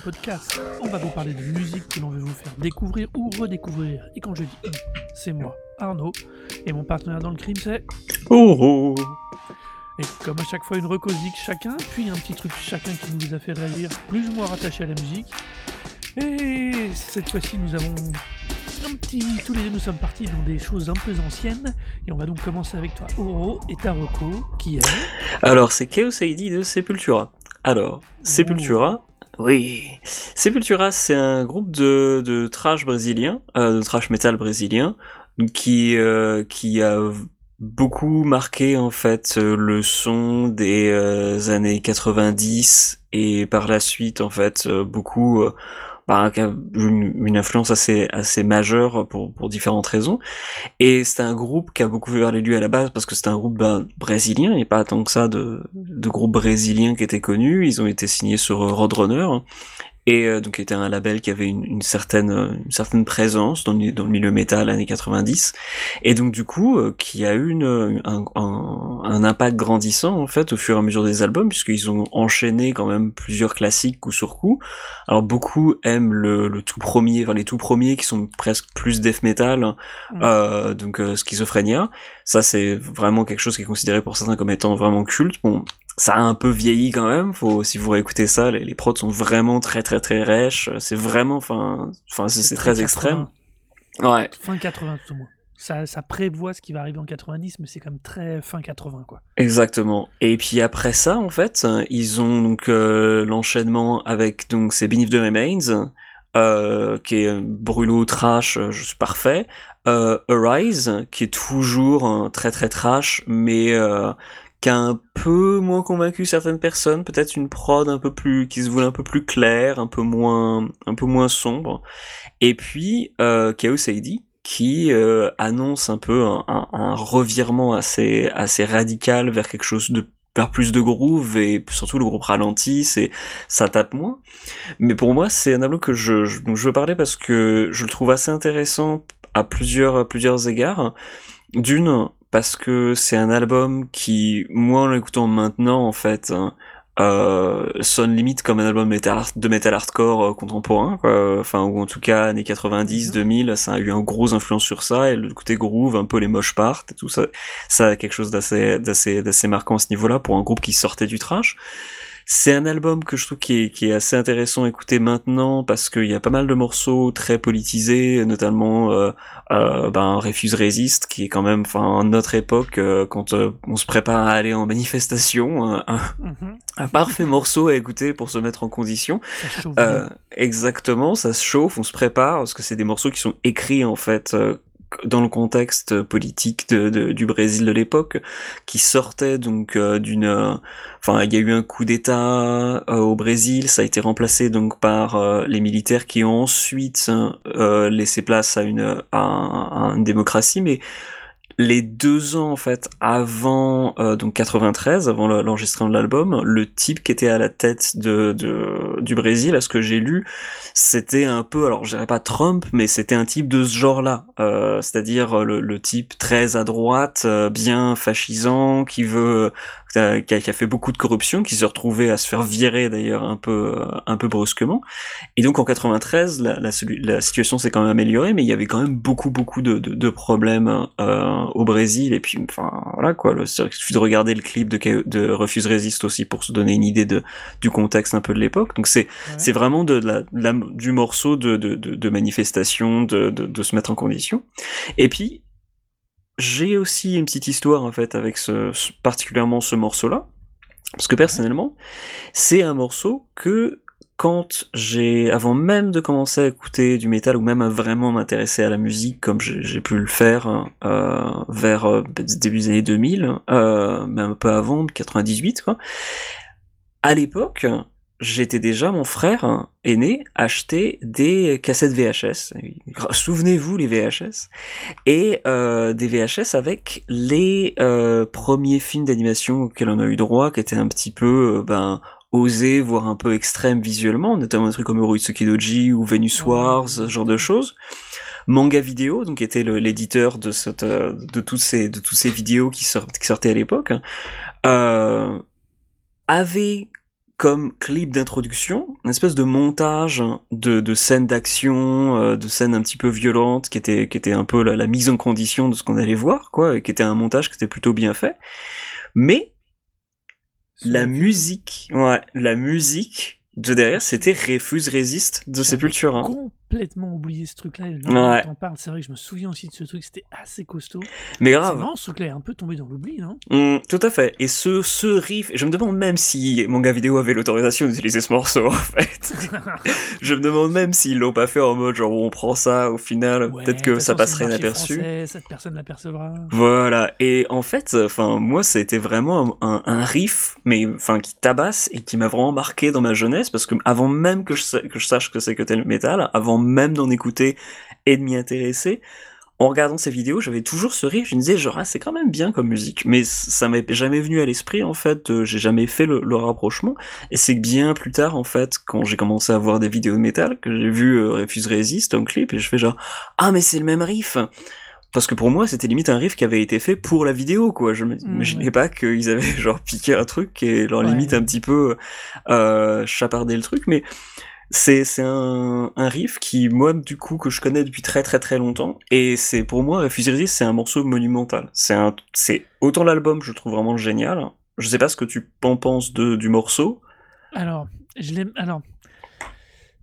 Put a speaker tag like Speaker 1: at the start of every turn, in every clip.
Speaker 1: podcast. On va vous parler de musique que l'on veut vous faire découvrir ou redécouvrir. Et quand je dis on, c'est moi, Arnaud, et mon partenaire dans le crime c'est...
Speaker 2: Oh, oh.
Speaker 1: Et comme à chaque fois une recosique chacun, puis un petit truc chacun qui nous a fait réagir plus ou moins rattaché à la musique. Et cette fois-ci nous avons un petit... Tous les deux nous sommes partis dans des choses un peu anciennes. Et on va donc commencer avec toi, Oro et Taroko, qui est...
Speaker 2: Alors, c'est Chaos ID de Sepultura. Alors, Sepultura, oui. Sepultura, c'est un groupe de, de trash brésilien, euh, de trash metal brésilien, qui, euh, qui a beaucoup marqué en fait le son des euh, années 90 et par la suite en fait beaucoup euh, bah, a une, une influence assez assez majeure pour pour différentes raisons. Et c'est un groupe qui a beaucoup vu les lieux à la base parce que c'est un groupe bah, brésilien et pas tant que ça de de groupes brésiliens qui étaient connus ils ont été signés sur Roadrunner et euh, donc était un label qui avait une, une certaine euh, une certaine présence dans le, dans le milieu métal années 90 et donc du coup euh, qui a eu une, un, un, un impact grandissant en fait au fur et à mesure des albums puisqu'ils ont enchaîné quand même plusieurs classiques coup sur coup. Alors beaucoup aiment le, le tout premier enfin les tout premiers qui sont presque plus death metal
Speaker 1: Mm.
Speaker 2: euh, donc euh, Schizophrénia ça c'est vraiment quelque chose qui est considéré pour certains comme étant vraiment culte. Bon ça a un peu vieilli quand même. Faut, si vous réécoutez ça, les, les prods sont vraiment très très très rêches. C'est vraiment, enfin, enfin, c'est très extrême.
Speaker 1: 80,
Speaker 2: Ouais,
Speaker 1: Fin 80 tout au moins. Ça, ça prévoit ce qui va arriver en 90, mais c'est quand même très fin 80 quoi.
Speaker 2: exactement. Et puis après ça, en fait, ils ont donc euh, l'enchaînement avec donc c'est Beneath the Remains, euh, qui est brûlot trash, euh, je suis parfait. Euh, Arise, qui est toujours très très trash, mais qui a un peu moins convaincu certaines personnes, peut-être une prod un peu plus, qui se voulait un peu plus claire, un peu moins, un peu moins sombre. Et puis euh, Chaos AD, qui euh, annonce un peu un, un- revirement assez, assez radical vers quelque chose de vers plus de groove et surtout le groupe ralenti, c'est ça tape moins. Mais pour moi, c'est un album que je, je, dont je veux parler parce que je le trouve assez intéressant à plusieurs, à plusieurs égards. D'une, parce que c'est un album qui, moi en l'écoutant maintenant, en fait, hein, euh, sonne limite comme un album metal, de metal hardcore euh, contemporain, quoi. Enfin, ou en tout cas, années 90,
Speaker 1: Mhm.
Speaker 2: 2000, ça a eu un gros influence sur ça, et le côté groove, un peu les moches parts, et tout ça, ça a quelque chose d'assez, d'assez, d'assez marquant à ce niveau-là pour un groupe qui sortait du trash. C'est un album que je trouve qui est, qui est assez intéressant à écouter maintenant parce qu'il y a pas mal de morceaux très politisés, notamment euh, euh, ben, Refuse Resist, qui est quand même, enfin, notre époque, euh, quand euh, on se prépare à aller en manifestation, un, un- un parfait morceau à écouter pour se mettre en condition.
Speaker 1: Ça
Speaker 2: exactement, ça se chauffe, on se prépare, parce que c'est des morceaux qui sont écrits en fait dans le contexte politique du Brésil de l'époque, qui sortait donc euh, d'une, euh, enfin il y a eu un coup d'État euh, au Brésil, ça a été remplacé donc par les militaires qui ont ensuite laissé place à une, à, un- à une démocratie, mais les deux ans en fait avant euh, donc 93 avant le- l'enregistrement de l'album le type qui était à la tête de, de du Brésil à ce que j'ai lu c'était un peu alors je dirais pas Trump mais c'était un type de ce genre là euh, c'est-à-dire euh, le, le type très à droite euh, bien fascisant qui veut euh, qui a, qui a fait beaucoup de corruption qui s'est retrouvé à se faire virer d'ailleurs un peu euh, un peu brusquement et donc en 93, la, la, la situation s'est quand même améliorée, mais il y avait quand même beaucoup beaucoup de, de, de problèmes euh, au Brésil. Et puis, enfin voilà quoi, le, il suffit de regarder le clip de, K- de Refuse Resist aussi pour se donner une idée de, du contexte un peu de l'époque. Donc c'est
Speaker 1: Ouais.
Speaker 2: c'est vraiment de, la, de la- du morceau de, de, de, de manifestation, de, de, de se mettre en condition. Et puis j'ai aussi une petite histoire en fait avec ce, particulièrement ce morceau-là, parce que personnellement c'est un morceau que quand j'ai, avant même de commencer à écouter du métal ou même à vraiment m'intéresser à la musique comme j'ai j'ai pu le faire euh, vers euh, début des années 2000, euh, même un peu avant, 98 quoi, à l'époque, j'étais déjà, mon frère aîné, acheté des cassettes VHS. Souvenez-vous les VHS. Et euh, des VHS avec les euh, premiers films d'animation auxquels on a eu droit, qui étaient un petit peu, euh, ben, osés, voire un peu extrêmes visuellement, notamment des trucs comme Uroitsuki Doji ou Venus. Wars, ce genre de choses. Manga Vidéo, donc était l'éditeur de cette, euh, de toutes ces, de tous ces vidéos qui, qui sortaient à l'époque, euh, avait comme clip d'introduction, une espèce de montage de, de scènes d'action, euh, de scènes un petit peu violentes, qui était, qui était un peu la, la mise en condition de ce qu'on allait voir, quoi, et qui était un montage qui était plutôt bien fait. Mais la musique, ouais, la musique de derrière, c'était Refuse Résiste de Sepultura.
Speaker 1: Complètement oublié ce truc-là. Ouais. t'en parles, c'est vrai que je me souviens aussi de ce truc, c'était assez costaud.
Speaker 2: Mais grave.
Speaker 1: Ce truc-là est un peu tombé dans l'oubli, non?
Speaker 2: Mmh, Tout à fait. Et ce, ce riff, je me demande même si mon gars vidéo avait l'autorisation d'utiliser ce morceau, en fait. je me demande même s'ils l'ont pas fait en mode genre on prend ça au final, peut-être que ça passerait inaperçu.
Speaker 1: Cette personne l'apercevra.
Speaker 2: Voilà. Et en fait, enfin moi, été vraiment un, un riff, mais enfin qui tabasse et qui m'a vraiment marqué dans ma jeunesse parce que avant même que je, que je sache que c'est que tel métal, avant même d'en écouter et de m'y intéresser, en regardant ces vidéos, j'avais toujours ce rire, je me disais genre ah, c'est quand même bien comme musique, mais ça m'est jamais venu à l'esprit en fait, euh, j'ai jamais fait le, rapprochement, et c'est bien plus tard en fait, quand j'ai commencé à voir des vidéos de métal, que j'ai vu euh, Refuse Resist, un clip, et je fais genre ah mais c'est le même riff. Parce que pour moi c'était limite un riff qui avait été fait pour la vidéo quoi. Je m'imaginais mmh, pas qu'ils avaient genre piqué un truc et leur limite un petit peu euh, chapardé le truc. Mais c'est c'est un, un riff qui moi du coup que je connais depuis très très très longtemps et c'est pour moi Refuse c'est un morceau monumental. C'est un c'est autant l'album je trouve vraiment génial. Je sais pas ce que tu en penses de du morceau.
Speaker 1: Alors, je l'aime alors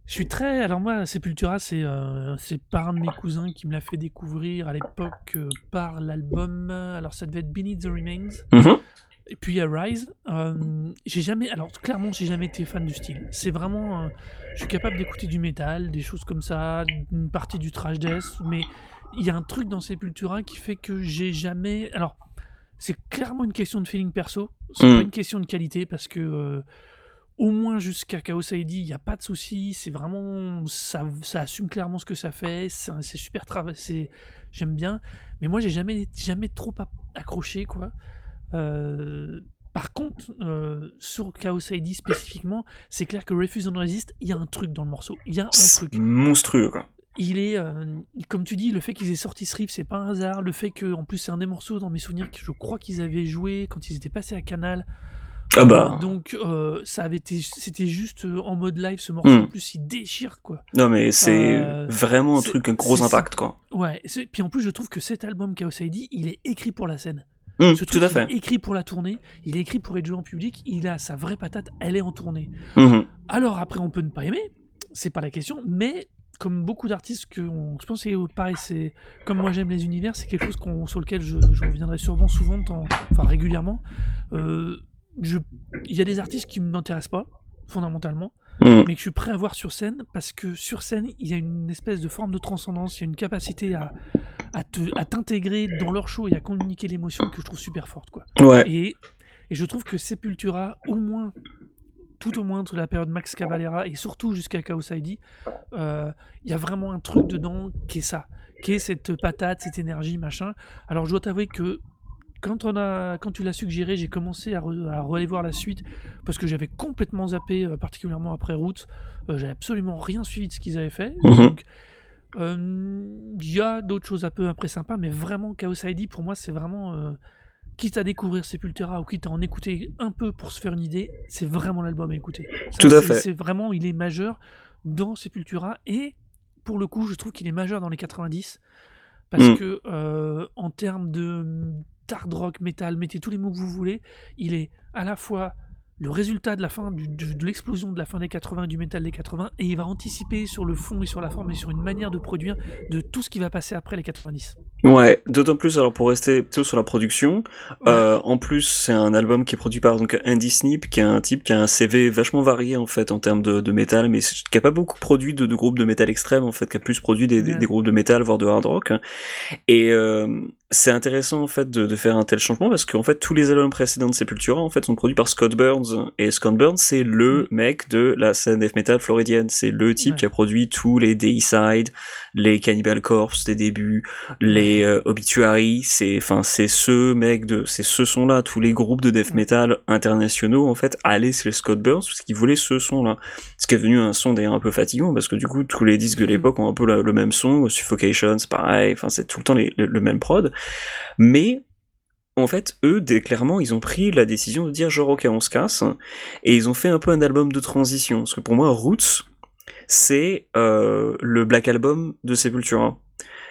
Speaker 1: je suis très alors moi Sepultura c'est euh, c'est par un de mes cousins qui me l'a fait découvrir à l'époque euh, par l'album alors ça devait être Beneath the Remains. Mm-hmm. Et puis il y a Rise. Euh, j'ai jamais, alors clairement, j'ai jamais été fan du style. C'est vraiment, euh, je suis capable d'écouter du métal, des choses comme ça, une partie du trash death, mais il y a un truc dans Sepultura qui fait que j'ai jamais. Alors, c'est clairement une question de feeling perso. C'est pas mm. une question de qualité parce que euh, au moins jusqu'à Chaos ID, il n'y a pas de souci. C'est vraiment, ça, ça assume clairement ce que ça fait. C'est super travaillé. J'aime bien, mais moi j'ai jamais, jamais trop accroché quoi. Euh, par contre, euh, sur Chaos ID spécifiquement, c'est clair que Refuse and Resist, il y a un truc dans le morceau. Il y a un truc.
Speaker 2: monstrueux, quoi.
Speaker 1: Il est, euh, comme tu dis, le fait qu'ils aient sorti ce riff, c'est pas un hasard. Le fait que, en plus, c'est un des morceaux dans mes souvenirs que je crois qu'ils avaient joué quand ils étaient passés à Canal.
Speaker 2: Ah bah.
Speaker 1: donc ça avait été, c'était juste en mode live ce morceau. Hmm. En plus, il déchire quoi.
Speaker 2: Non mais c'est vraiment un truc, un gros impact quoi.
Speaker 1: Ouais. Puis en plus, je trouve que cet album Chaos ID, il est écrit pour la scène.
Speaker 2: Mmh, tout à fait.
Speaker 1: Il est écrit pour la tournée, il est écrit pour être joué en public, il a sa vraie patate, elle est en tournée. Mmh. Alors après, on peut ne pas aimer, c'est pas la question, mais comme beaucoup d'artistes que je pense que pareil, c'est comme moi j'aime les univers, c'est quelque chose sur lequel je, reviendrai sûrement souvent, enfin régulièrement. Euh, il y a des artistes qui ne m'intéressent pas fondamentalement. Mm. mais que je suis prêt à voir sur scène parce que sur scène, il y a une espèce de forme de transcendance, il y a une capacité à, à t'intégrer dans leur show et à communiquer l'émotion que je trouve super forte. Quoi. Et, et je trouve que Sepultura, au moins, tout au moins entre la période Max Cavalera et surtout jusqu'à Chaos ID, euh, il y a vraiment un truc dedans qui est ça, qui est cette patate, cette énergie, machin. Alors je dois t'avouer que quand, on a, quand tu l'as suggéré, j'ai commencé à, re, voir la suite parce que j'avais complètement zappé, euh, particulièrement après Route. Euh, j'avais absolument rien suivi de ce qu'ils avaient fait. Mhm. Donc, euh, il y a d'autres choses un peu après sympas, mais vraiment Chaos ID pour moi c'est vraiment quitte à découvrir Sepultura ou quitte à en écouter un peu pour se faire une idée, c'est vraiment l'album à écouter.
Speaker 2: Tout à fait.
Speaker 1: C'est vraiment, il est majeur dans Sepultura et pour le coup, je trouve qu'il est majeur dans les 90 parce mm. que en termes de hard rock, metal, mettez tous les mots que vous voulez, il est à la fois le résultat de la fin de l'explosion de la fin des 80 du métal des 80 et il va anticiper sur le fond et sur la forme et sur une manière de produire de tout ce qui va passer après les 90.
Speaker 2: Ouais, d'autant plus alors pour rester plutôt sur la production, euh, en plus c'est un album qui est produit par donc Andy Snip, qui est un type qui a un CV vachement varié en fait en termes de, de métal, mais qui a pas beaucoup produit de, de, groupes de métal extrême en fait, qui a plus produit des, des, groupes de métal voire de hard rock. Et euh, c'est intéressant en fait de, de, faire un tel changement parce qu'en fait tous les albums précédents de Sepultura en fait sont produits par Scott Burns. Et Scott Burns c'est le mm. mec de la scène death metal floridienne, c'est le type qui a produit tous les Dayside, les Cannibal Corpse des débuts, les euh, Obituary, c'est enfin c'est ce mec de c'est ce son là, tous les groupes de death metal internationaux en fait allaient chez Scott Burns parce qu'ils voulaient ce son là. Ce qui est devenu un son d'ailleurs un peu fatigant parce que du coup tous les disques de mm. l'époque ont un peu le même son, Suffocation, c'est pareil, enfin c'est tout le temps le même prod. Mais en fait, eux, clairement, ils ont pris la décision de dire genre, ok, on se casse, et ils ont fait un peu un album de transition. Parce que pour moi, Roots, c'est euh, le Black Album de Sepultura.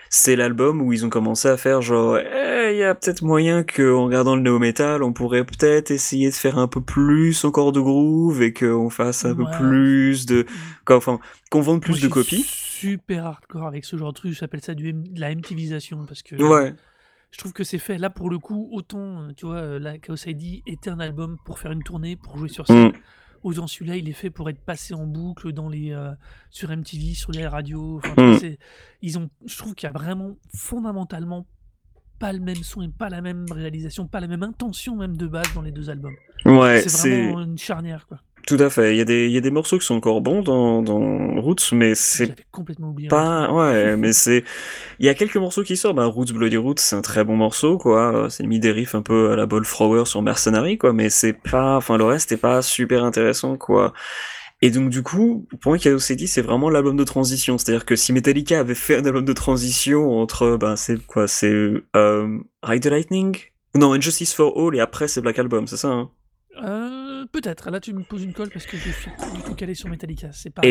Speaker 2: C'est l'album où ils ont commencé à faire genre, eh, il y a peut-être moyen qu'en regardant le néo-metal, on pourrait peut-être essayer de faire un peu plus encore de groove et qu'on fasse un peu plus de, enfin, qu'on vende plus de copies.
Speaker 1: Super hardcore avec ce genre de truc, j'appelle ça du de la MTVisation parce que.
Speaker 2: Ouais
Speaker 1: je trouve que c'est fait. Là, pour le coup, autant, euh, tu vois, euh, la Chaos ID était un album pour faire une tournée, pour jouer sur scène. Mm. Autant celui-là, il est fait pour être passé en boucle dans les, euh, sur MTV, sur les radios. Mm. ils ont, je trouve qu'il y a vraiment fondamentalement pas le même son et pas la même réalisation, pas la même intention même de base dans les deux albums.
Speaker 2: Ouais,
Speaker 1: c'est vraiment une charnière quoi.
Speaker 2: Tout à fait. Il y, a des, il y a des morceaux qui sont encore bons dans, dans Roots, mais c'est
Speaker 1: complètement oublié.
Speaker 2: Pas, ouais, mais c'est. Il y a quelques morceaux qui sortent. Bah, Roots Bloody Roots, c'est un très bon morceau, quoi. C'est mis des riffs un peu à la Ballflower sur Mercenary, quoi. Mais c'est pas, enfin, le reste est pas super intéressant, quoi. Et donc, du coup, pour moi, Chaos CD, c'est vraiment l'album de transition. C'est-à-dire que si Metallica avait fait un album de transition entre, ben, c'est quoi, c'est, euh, Ride the Lightning? Non, Injustice for All, et après, c'est Black Album, c'est ça, hein?
Speaker 1: Euh, peut-être. Là, tu me poses une colle parce que je suis du tout calé sur Metallica. C'est pas.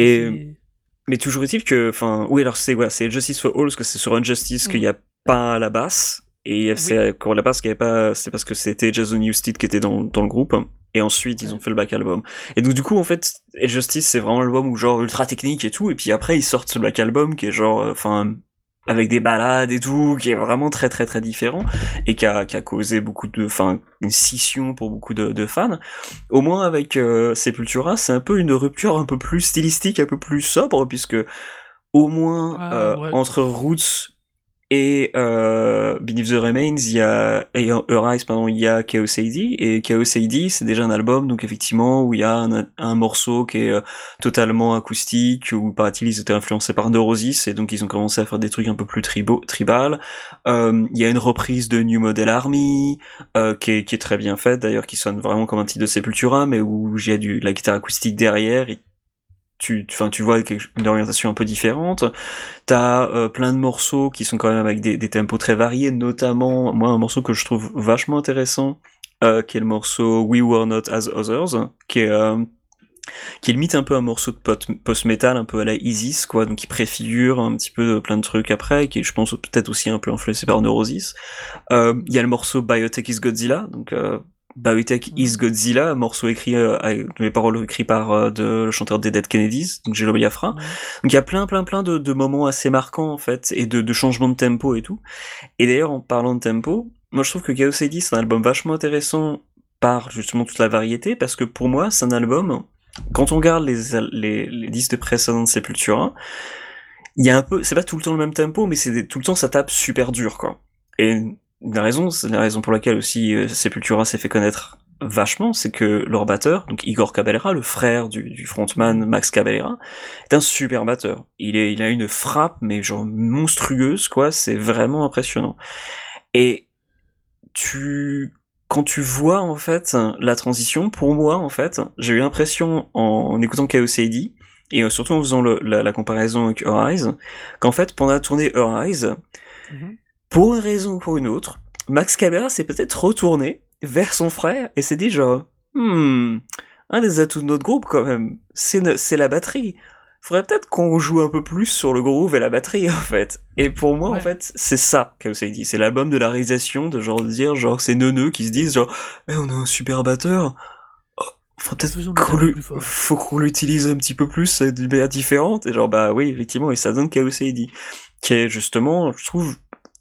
Speaker 2: Mais toujours est-il que, enfin, oui, alors c'est c'est Justice for All parce que c'est sur Injustice qu'il n'y a pas la basse. Et c'est quand la basse qu'il n'y avait pas, c'est parce que c'était Jason Newsted qui était dans, dans le groupe. Et ensuite, ils ont fait le back album. Et donc, du coup, en fait, Justice, c'est vraiment l'album où genre ultra technique et tout. Et puis après, ils sortent ce back album qui est genre, euh, enfin, avec des balades et tout, qui est vraiment très très très différent et qui a, qui a causé beaucoup de, enfin, une scission pour beaucoup de, de fans. Au moins avec euh, Sepultura, c'est un peu une rupture un peu plus stylistique, un peu plus sobre, puisque au moins ah, euh, entre Roots et euh, Beneath the Remains, il y a et Arise, pardon, il y a Chaos AD et Chaos AD, c'est déjà un album donc effectivement où il y a un, morceau qui est euh, totalement acoustique où paraît-il ils étaient influencés par Neurosis et donc ils ont commencé à faire des trucs un peu plus tribaux, tribal. Euh, il y a une reprise de New Model Army euh, qui, est, qui est très bien faite d'ailleurs, qui sonne vraiment comme un titre de Sepultura mais où il y a du la guitare acoustique derrière. Tu, enfin, tu vois une orientation un peu différente. T'as euh, plein de morceaux qui sont quand même avec des, des, tempos très variés, notamment moi un morceau que je trouve vachement intéressant, euh, qui est le morceau We Were Not As Others, qui est euh, qui limite un peu un morceau de post-metal, un peu à la Isis, quoi, donc qui préfigure un petit peu plein de trucs après, qui je pense peut-être aussi un peu influencé par Neurosis. Il y a le morceau Biotech is Godzilla, donc Biotech is Godzilla, un morceau écrit euh, avec les paroles écrites par euh, de, le chanteur des Dead Kennedys, donc Jello Biafra. Donc il y a plein plein plein de, de, moments assez marquants en fait et de, de changements de tempo et tout. Et d'ailleurs en parlant de tempo, moi je trouve que Chaos AD c'est un album vachement intéressant par justement toute la variété parce que pour moi c'est un album quand on regarde les les, les disques précédents de Sepultura, il y a un peu c'est pas tout le temps le même tempo mais c'est tout le temps ça tape super dur quoi. Et une raison, c'est la raison pour laquelle aussi euh, Sepultura s'est fait connaître vachement, c'est que leur batteur, donc Igor Caballera, le frère du, frontman Max Caballera, est un super batteur. Il, a une frappe, mais genre monstrueuse, quoi, c'est vraiment impressionnant. Et tu, quand tu vois, en fait, la transition, pour moi, en fait, j'ai eu l'impression, en, écoutant AD, et euh, surtout en faisant la, la, comparaison avec Her qu'en fait, pendant la tournée Her mm-hmm pour une raison ou pour une autre, Max Cabrera s'est peut-être retourné vers son frère et s'est dit genre, hmm, un des atouts de notre groupe quand même, c'est la batterie. Faudrait peut-être qu'on joue un peu plus sur le groove et la batterie en fait. Et pour moi en fait, c'est ça qu'elle dit. C'est l'album de la réalisation, de genre dire genre c'est neuneux qui se disent genre, eh, on a un super batteur. Oh, faut peut-être faut qu'on l'utilise un petit peu plus, c'est une manière différente. Et genre bah oui effectivement et ça donne Chaos dit qui est justement, je trouve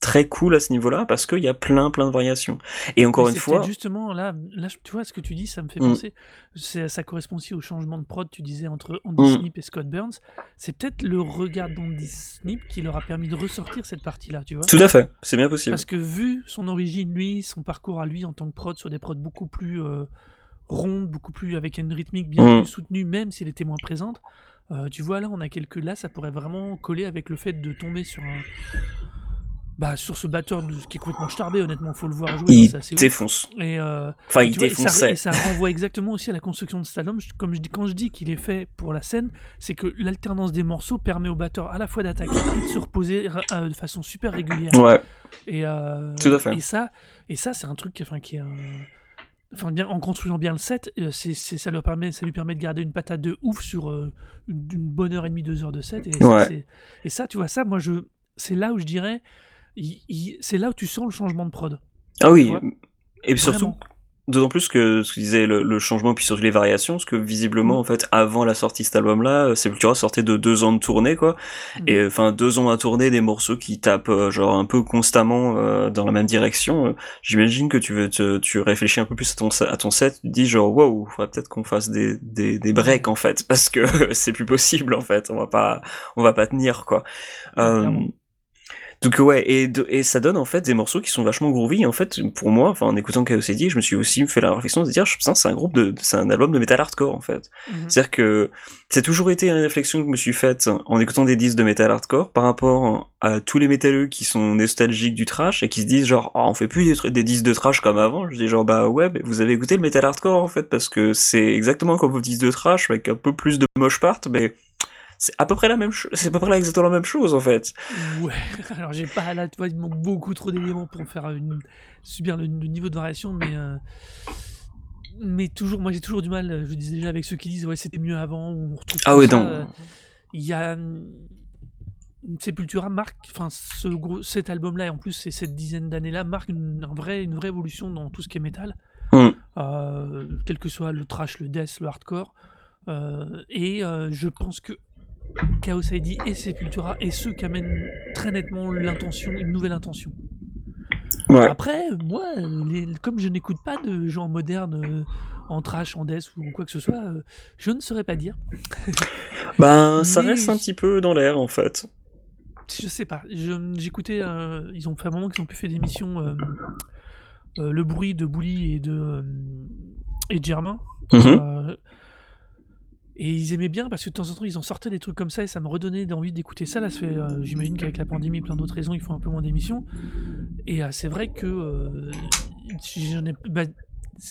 Speaker 2: très cool à ce niveau-là parce qu'il y a plein plein de variations. Et encore une fois,
Speaker 1: justement là, là, tu vois ce que tu dis, ça me fait mm. penser. Ça correspond aussi au changement de prod. Tu disais entre Andy mm. Snip et Scott Burns. C'est peut-être le regard d'Andy Snip qui leur a permis de ressortir cette partie-là, tu vois.
Speaker 2: Tout à fait, c'est bien possible.
Speaker 1: Parce que vu son origine, lui, son parcours à lui en tant que prod sur des prods beaucoup plus euh, rondes, beaucoup plus avec une rythmique bien mm. plus soutenue, même s'il était moins présente. Euh, tu vois là, on a quelques là, ça pourrait vraiment coller avec le fait de tomber sur un bah, sur ce batteur qui est complètement starbé, honnêtement, faut le voir jouer.
Speaker 2: Il défonce.
Speaker 1: Et, euh,
Speaker 2: enfin, il défonçait.
Speaker 1: Et ça, renvoie exactement aussi à la construction de album. Comme je dis, quand je dis qu'il est fait pour la scène, c'est que l'alternance des morceaux permet au batteur à la fois d'attaquer et de se reposer euh, de façon super régulière.
Speaker 2: Ouais.
Speaker 1: Et, euh,
Speaker 2: Tout à fait.
Speaker 1: Et ça, Et ça, c'est un truc enfin, qui est un enfin bien en construisant bien le set, c'est ça leur permet ça lui permet de garder une patate de ouf sur, une bonne heure et demie, 2 heures de set et ça, et ça, tu vois, ça, moi, je c'est là où je dirais, c'est là où tu sens le changement de prod.
Speaker 2: Ah oui, et surtout D'autant plus que ce que disait le, le, changement puis surtout les variations, parce que visiblement mm. en fait avant la sortie de cet album-là, euh, Sepultura sortait de deux ans de tournée quoi, mm. et enfin deux ans à tourner des morceaux qui tapent euh, genre un peu constamment euh, dans la même direction. J'imagine que tu veux te, tu réfléchis un peu plus à ton à ton set, tu te dis genre wow, faudrait peut-être qu'on fasse des, des des breaks en fait, parce que c'est plus possible en fait, on va pas on va pas tenir quoi. Donc ouais, et, et ça donne en fait des morceaux qui sont vachement groovy. En fait, pour moi, enfin en écoutant Chaos AD, je me suis aussi fait la réflexion de dire, pense c'est un groupe de, c'est un album de metal hardcore en fait. Mhm. C'est-à-dire que c'est toujours été une réflexion que je me suis faite en écoutant des disques de metal hardcore par rapport à tous les métalleux qui sont nostalgiques du trash et qui se disent genre, oh, on fait plus des, des, disques de trash comme avant. Je dis genre bah ouais, mais vous avez écouté le metal hardcore en fait parce que c'est exactement comme vos disques de trash avec un peu plus de moche part, mais c'est à peu près la même chose. C'est à peu près exactement la même chose en fait.
Speaker 1: Ouais. Alors j'ai pas là, tu vois, il manque beaucoup trop d'éléments pour faire une, subir le, niveau de variation, mais euh, mais toujours, moi j'ai toujours du mal. Je disais déjà avec ceux qui disent ouais c'était mieux avant. On retrouve
Speaker 2: ah ouais non. Euh,
Speaker 1: il y a Sepultura marque, enfin ce gros, cet album-là et en plus c'est cette dizaine d'années-là marque une, vraie, une vraie évolution dans tout ce qui est métal, mm. euh, quel que soit le trash, le death, le hardcore. et je pense que Chaos ID et Sepultura et ceux qui amènent très nettement l'intention, une nouvelle intention. Après, moi, comme je n'écoute pas de gens modernes euh, en trash, en death ou quoi que ce soit, euh, je ne saurais pas dire.
Speaker 2: ben, ça reste un petit peu dans l'air en fait.
Speaker 1: Je sais pas. J'écoutais, euh, ils ont fait un moment qu'ils ont pu faire des missions Le bruit de Bouli et de, et de Germain. Mm-hmm. Et ils aimaient bien parce que de temps en temps, ils en sortaient des trucs comme ça et ça me redonnait envie d'écouter ça. Là, euh, j'imagine qu'avec la pandémie, plein d'autres raisons, ils font un peu moins d'émissions. Et euh, c'est vrai que euh, j'en ai, bah,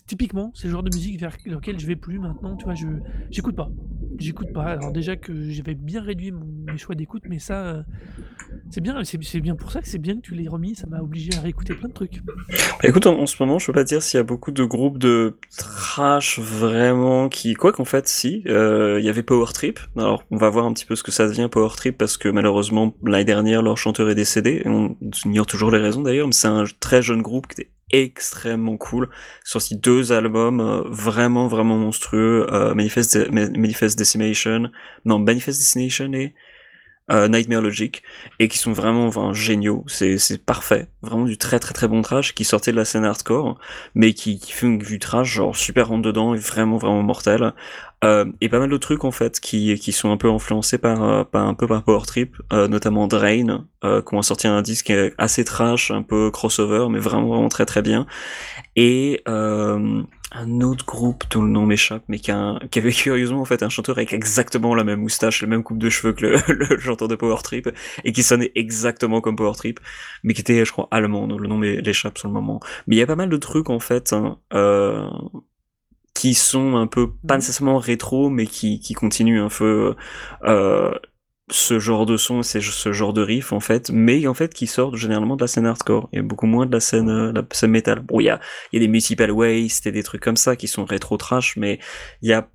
Speaker 1: typiquement, c'est le genre de musique vers lequel je vais plus maintenant. Tu vois, je j'écoute pas. J'écoute pas. Alors déjà que j'avais bien réduit mes choix d'écoute, mais ça, euh, c'est bien. C'est bien pour ça que c'est bien que tu l'aies remis. Ça m'a obligé à réécouter plein de trucs.
Speaker 2: Écoute, en, ce moment, je peux pas dire s'il y a beaucoup de groupes de trash vraiment qui, quoi qu'en fait, si, euh, il y avait Power Trip. Alors, on va voir un petit peu ce que ça devient Power Trip parce que malheureusement l'année dernière leur chanteur est décédé. On ignore toujours les raisons d'ailleurs, mais c'est un très jeune groupe qui était extrêmement cool. Sorti deux albums euh, vraiment vraiment monstrueux, euh, Manifest, Manifest Decimation, non Manifest Destination et euh, Nightmare Logic, et qui sont vraiment enfin, géniaux. C'est c'est parfait, vraiment du très très très bon trash qui sortait de la scène hardcore, mais qui, qui fait du trash genre super rentre dedans et vraiment vraiment mortel. Euh, et pas mal de trucs en fait qui, qui sont un peu influencés par, euh, par un peu par Power Trip, euh, notamment Drain, euh, qui ont sorti un disque assez trash, un peu crossover, mais vraiment vraiment très très bien. Et un autre groupe dont le nom m'échappe, mais qui, a qui avait curieusement en fait un chanteur avec exactement la même moustache, la même coupe de cheveux que le, le chanteur de Power Trip, et qui sonnait exactement comme Power Trip, mais qui était, je crois, allemand, donc le nom m'échappe sur le moment. Mais il y a pas mal de trucs en fait, hein, euh, qui sont un peu pas nécessairement rétro mais qui qui continuent un peu euh, ce genre de son c'est ce genre de riff en fait mais en fait qui sortent généralement de la scène hardcore et beaucoup moins de la scène euh, la scène metal bon il y a il y a des municipal waste et des trucs comme ça qui sont rétro trash mais il y a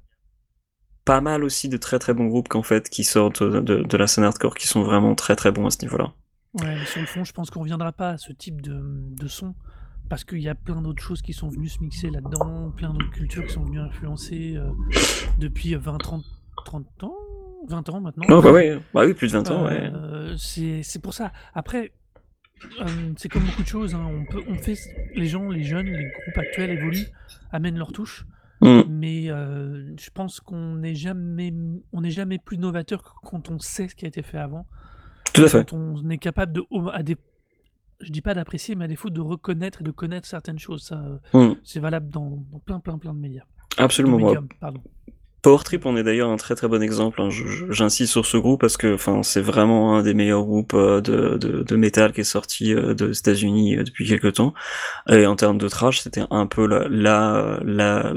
Speaker 2: pas mal aussi de très très bons groupes qu'en fait qui sortent de, de, la scène hardcore qui sont vraiment très très bons à ce niveau là
Speaker 1: ouais sur le fond je pense qu'on reviendra pas à ce type de, de son parce qu'il y a plein d'autres choses qui sont venues se mixer là-dedans, plein d'autres cultures qui sont venues influencer euh, depuis 20, 30, 30 ans 20 ans maintenant.
Speaker 2: Oh, bah, ouais. bah oui, plus de 20 ans, ouais.
Speaker 1: Euh, c'est pour ça. Après, euh, c'est comme beaucoup de choses. Hein. On, peut, on fait, les gens, les jeunes, les groupes actuels évoluent, amènent leur touche. Mm. Mais je pense qu'on n'est jamais, on n'est jamais plus novateur quand on sait ce qui a été fait avant.
Speaker 2: Tout à fait.
Speaker 1: Quand on est capable de, à des je dis pas d'apprécier, mais à défaut de reconnaître et de connaître certaines choses. Ça, hmm. c'est valable dans, plein, plein, plein de médias.
Speaker 2: Absolument. Power Trip, on est d'ailleurs un très très bon exemple. Hein. J'insiste sur ce groupe parce que, enfin, c'est vraiment un des meilleurs groupes euh, de, de, de métal qui est sorti euh, des États-Unis euh, depuis quelques temps. Et en termes de trash, c'était un peu la, la, la,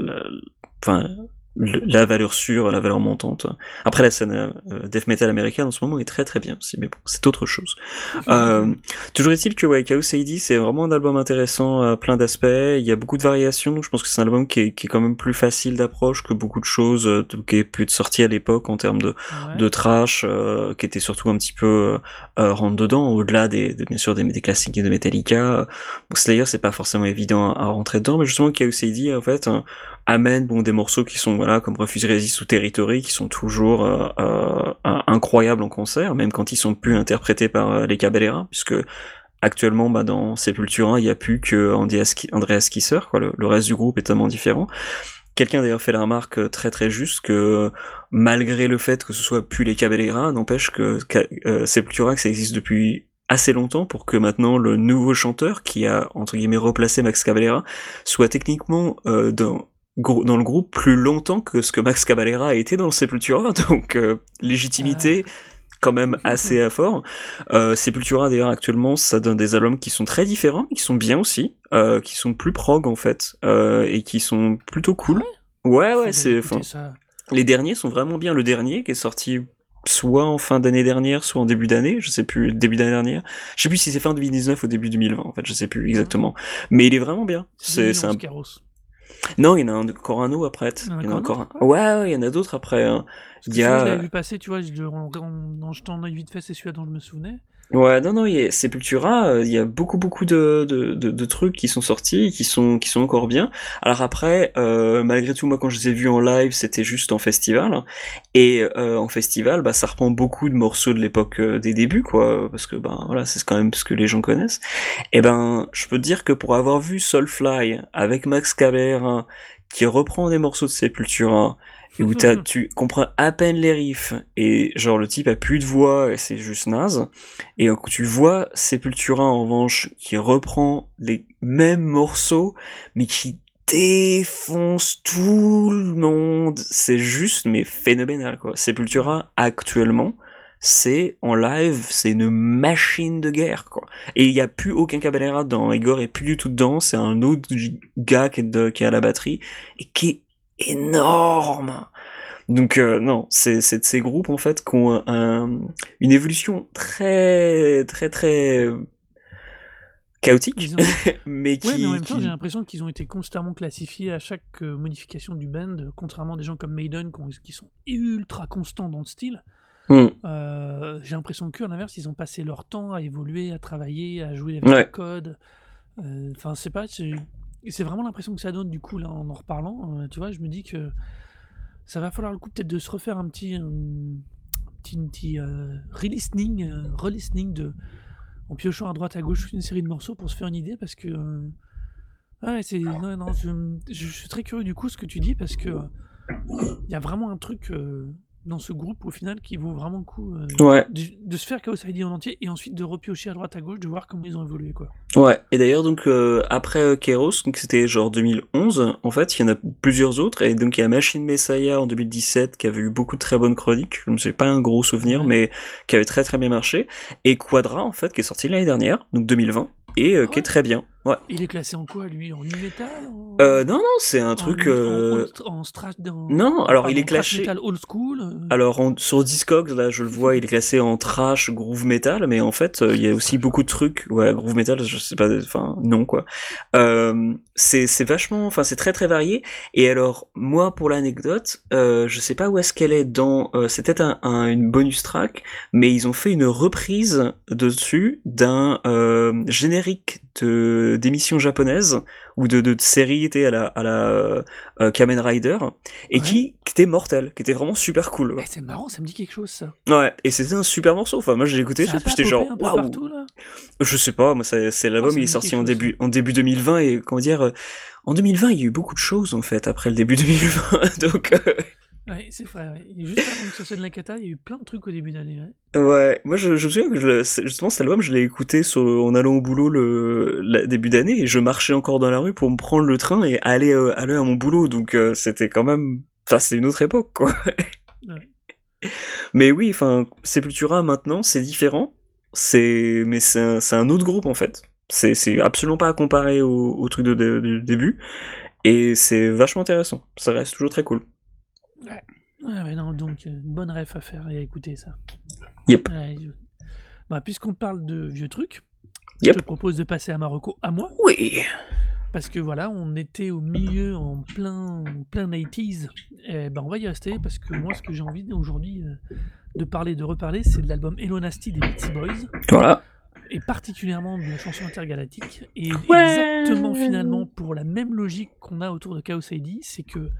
Speaker 2: enfin, la valeur sûre, la valeur montante. Après, la scène euh, death metal américaine en ce moment est très très bien aussi, mais bon, c'est autre chose. euh, toujours est-il que ouais, Chaos AD, c'est vraiment un album intéressant à plein d'aspects. Il y a beaucoup de variations, je pense que c'est un album qui est, qui est, quand même plus facile d'approche que beaucoup de choses euh, qui est pu être sorti à l'époque en termes de, ouais. de trash, euh, qui était surtout un petit peu euh, rentre dedans, au-delà des, des, bien sûr des, des classiques de Metallica. Bon, Slayer, c'est pas forcément évident à, à, rentrer dedans, mais justement AD, en fait, amène bon des morceaux qui sont voilà comme Refuse Resist ou Territory qui sont toujours euh, euh, incroyables en concert même quand ils sont plus interprétés par euh, les Caballera puisque actuellement bah, dans Sepultura il n'y a plus que Andreas Kisser quoi le, le, reste du groupe est tellement différent Quelqu'un d'ailleurs fait la remarque euh, très très juste que malgré le fait que ce soit plus les Caballera, n'empêche que euh, Sepultura existe depuis assez longtemps pour que maintenant le nouveau chanteur qui a entre guillemets replacé Max Cavalera soit techniquement euh, dans le groupe plus longtemps que ce que Max Cavalera a été dans Sepultura, donc légitimité quand même assez fort. Euh, Sepultura d'ailleurs actuellement ça donne des albums qui sont très différents, qui sont bien aussi, euh, qui sont plus prog en fait, euh, et qui sont plutôt cool. Ouais? Ouais, c'est... Les derniers sont vraiment bien. Le dernier qui est sorti soit en fin d'année dernière, soit en début d'année, je sais plus, début d'année dernière. Je sais plus si c'est fin 2019 ou début 2020 en fait, je sais plus exactement. Mais il est vraiment bien. C'est un... Non, il y en a encore un autre après. Il y en a encore un. Ouais, ouais, il y en a d'autres après. Hein.
Speaker 1: Il y a. Je l'avais vu passer, tu vois, je, en, en, en jetant vite fait, c'est celui-là dont je me souvenais.
Speaker 2: Ouais, non, non, il y a Sepultura, euh, il y a beaucoup, beaucoup de, de, de, de, trucs qui sont sortis, qui sont, qui sont encore bien. Alors après, euh, malgré tout, moi, quand je les ai vus en live, c'était juste en festival. Et euh, en festival, bah, ça reprend beaucoup de morceaux de l'époque euh, des débuts, quoi, parce que, ben, voilà, c'est quand même ce que les gens connaissent. Et ben, je peux te dire que pour avoir vu Soulfly avec Max Caber, qui reprend des morceaux de Sepultura, et où tu comprends à peine les riffs et genre le type a plus de voix et c'est juste naze et quand tu vois Sepultura en revanche qui reprend les mêmes morceaux mais qui défonce tout le monde c'est juste mais phénoménal quoi Sepultura actuellement c'est en live, c'est une machine de guerre quoi. Et il y a plus aucun Caballera dedans, Igor est plus du tout dedans, c'est un autre gars qui est, de, qui est à la batterie et qui est énorme. Donc euh, non, c'est de ces groupes en fait qui ont un, une évolution très très très chaotique,
Speaker 1: ont... mais qui. Ouais, mais en même temps, qui... j'ai l'impression qu'ils ont été constamment classifiés à chaque euh, modification du band, contrairement à des gens comme Maiden qui sont ultra constants dans le style. Mm. Euh, j'ai l'impression qu'eux, en inverse, ils ont passé leur temps à évoluer, à travailler, à jouer avec ouais. le code. Enfin, c'est pas. C'est vraiment l'impression que ça donne du coup là en en reparlant. Euh, tu vois, je me dis que ça va falloir le coup peut-être de se refaire un petit, un petit, un petit euh, re-listening, euh, re-listening de en piochant à droite à gauche une série de morceaux pour se faire une idée parce que euh, ouais c'est non non je, je, suis très curieux du coup ce que tu dis parce que il y a vraiment un truc euh, dans ce groupe au final qui vaut vraiment le coup euh,
Speaker 2: ouais.
Speaker 1: de, de, se faire Chaos ID en entier et ensuite de repiocher à droite à gauche de voir comment ils ont évolué quoi.
Speaker 2: Ouais, et d'ailleurs donc euh, après euh, Keros, donc c'était genre 2011, en fait, il y en a plusieurs autres et donc il y a Machine Messiah en 2017 qui avait eu beaucoup de très bonnes chroniques, je ne sais pas un gros souvenir ouais. mais qui avait très très bien marché et Quadra en fait qui est sorti l'année dernière, donc 2020 et euh, qui est très bien. Ouais.
Speaker 1: Il est classé en quoi lui En nu metal en...
Speaker 2: euh, Non non, c'est un en truc. Euh...
Speaker 1: En, en, strat, dans...
Speaker 2: Non, alors il est classé.
Speaker 1: metal old school. euh.
Speaker 2: Alors sur Discogs là, je le vois, il est classé en trash groove metal, mais en fait euh, il y a aussi beaucoup de trucs. Ouais, groove metal, je sais pas, enfin non quoi. Euh, c'est vachement, enfin c'est très très varié. Et alors moi pour l'anecdote, euh, je sais pas où est-ce qu'elle est dans. Euh, C'était un, un, une bonus track, mais ils ont fait une reprise dessus d'un euh, générique d'émissions japonaises ou de, de, de séries à la, à la euh, Kamen Rider et ouais. qui, qui, était mortel, qui était vraiment super cool.
Speaker 1: Eh, c'est marrant, ça me dit quelque chose ça.
Speaker 2: Ouais, et c'était un super morceau. Enfin, moi j'ai écouté, j'étais genre waouh. Je sais pas, moi c'est l'album, oh, il est sorti en début, en début 2020 et comment dire, euh, en 2020 il y a eu beaucoup de choses en fait après le début 2020, donc. Euh,
Speaker 1: Ouais, c'est vrai. Ouais. Juste avant que ça sonne la cata, il y a eu plein de trucs au début d'année.
Speaker 2: Ouais. ouais. moi je, je me souviens que je, justement cet album, je l'ai écouté sur, en allant au boulot le, début d'année et je marchais encore dans la rue pour me prendre le train et aller, euh, aller à mon boulot. Donc euh, c'était quand même. Enfin, c'est une autre époque, quoi. Ouais. Mais oui, enfin, Sepultura maintenant, c'est différent. C'est, mais c'est un, un, autre groupe en fait. C'est absolument pas à comparer au, au truc de, de, de début. Et c'est vachement intéressant. Ça reste toujours très cool.
Speaker 1: Ouais. Ouais, ouais, non, donc, une bonne ref à faire et à écouter ça.
Speaker 2: Yep.
Speaker 1: Ouais, je bah, puisqu'on parle de vieux trucs, je
Speaker 2: Yep.
Speaker 1: te propose de passer à Marocco à moi.
Speaker 2: Oui.
Speaker 1: Parce que voilà, on était au milieu, en plein, en plein 80s. Et ben, on va y rester parce que moi, ce que j'ai envie aujourd'hui euh, de parler, de reparler, c'est de l'album Hello Nasty des Beastie Boys.
Speaker 2: Voilà.
Speaker 1: Et particulièrement de la chanson intergalactique. Et
Speaker 2: Ouais.
Speaker 1: exactement, finalement, pour la même logique qu'on a autour de Chaos AD, c'est que euh,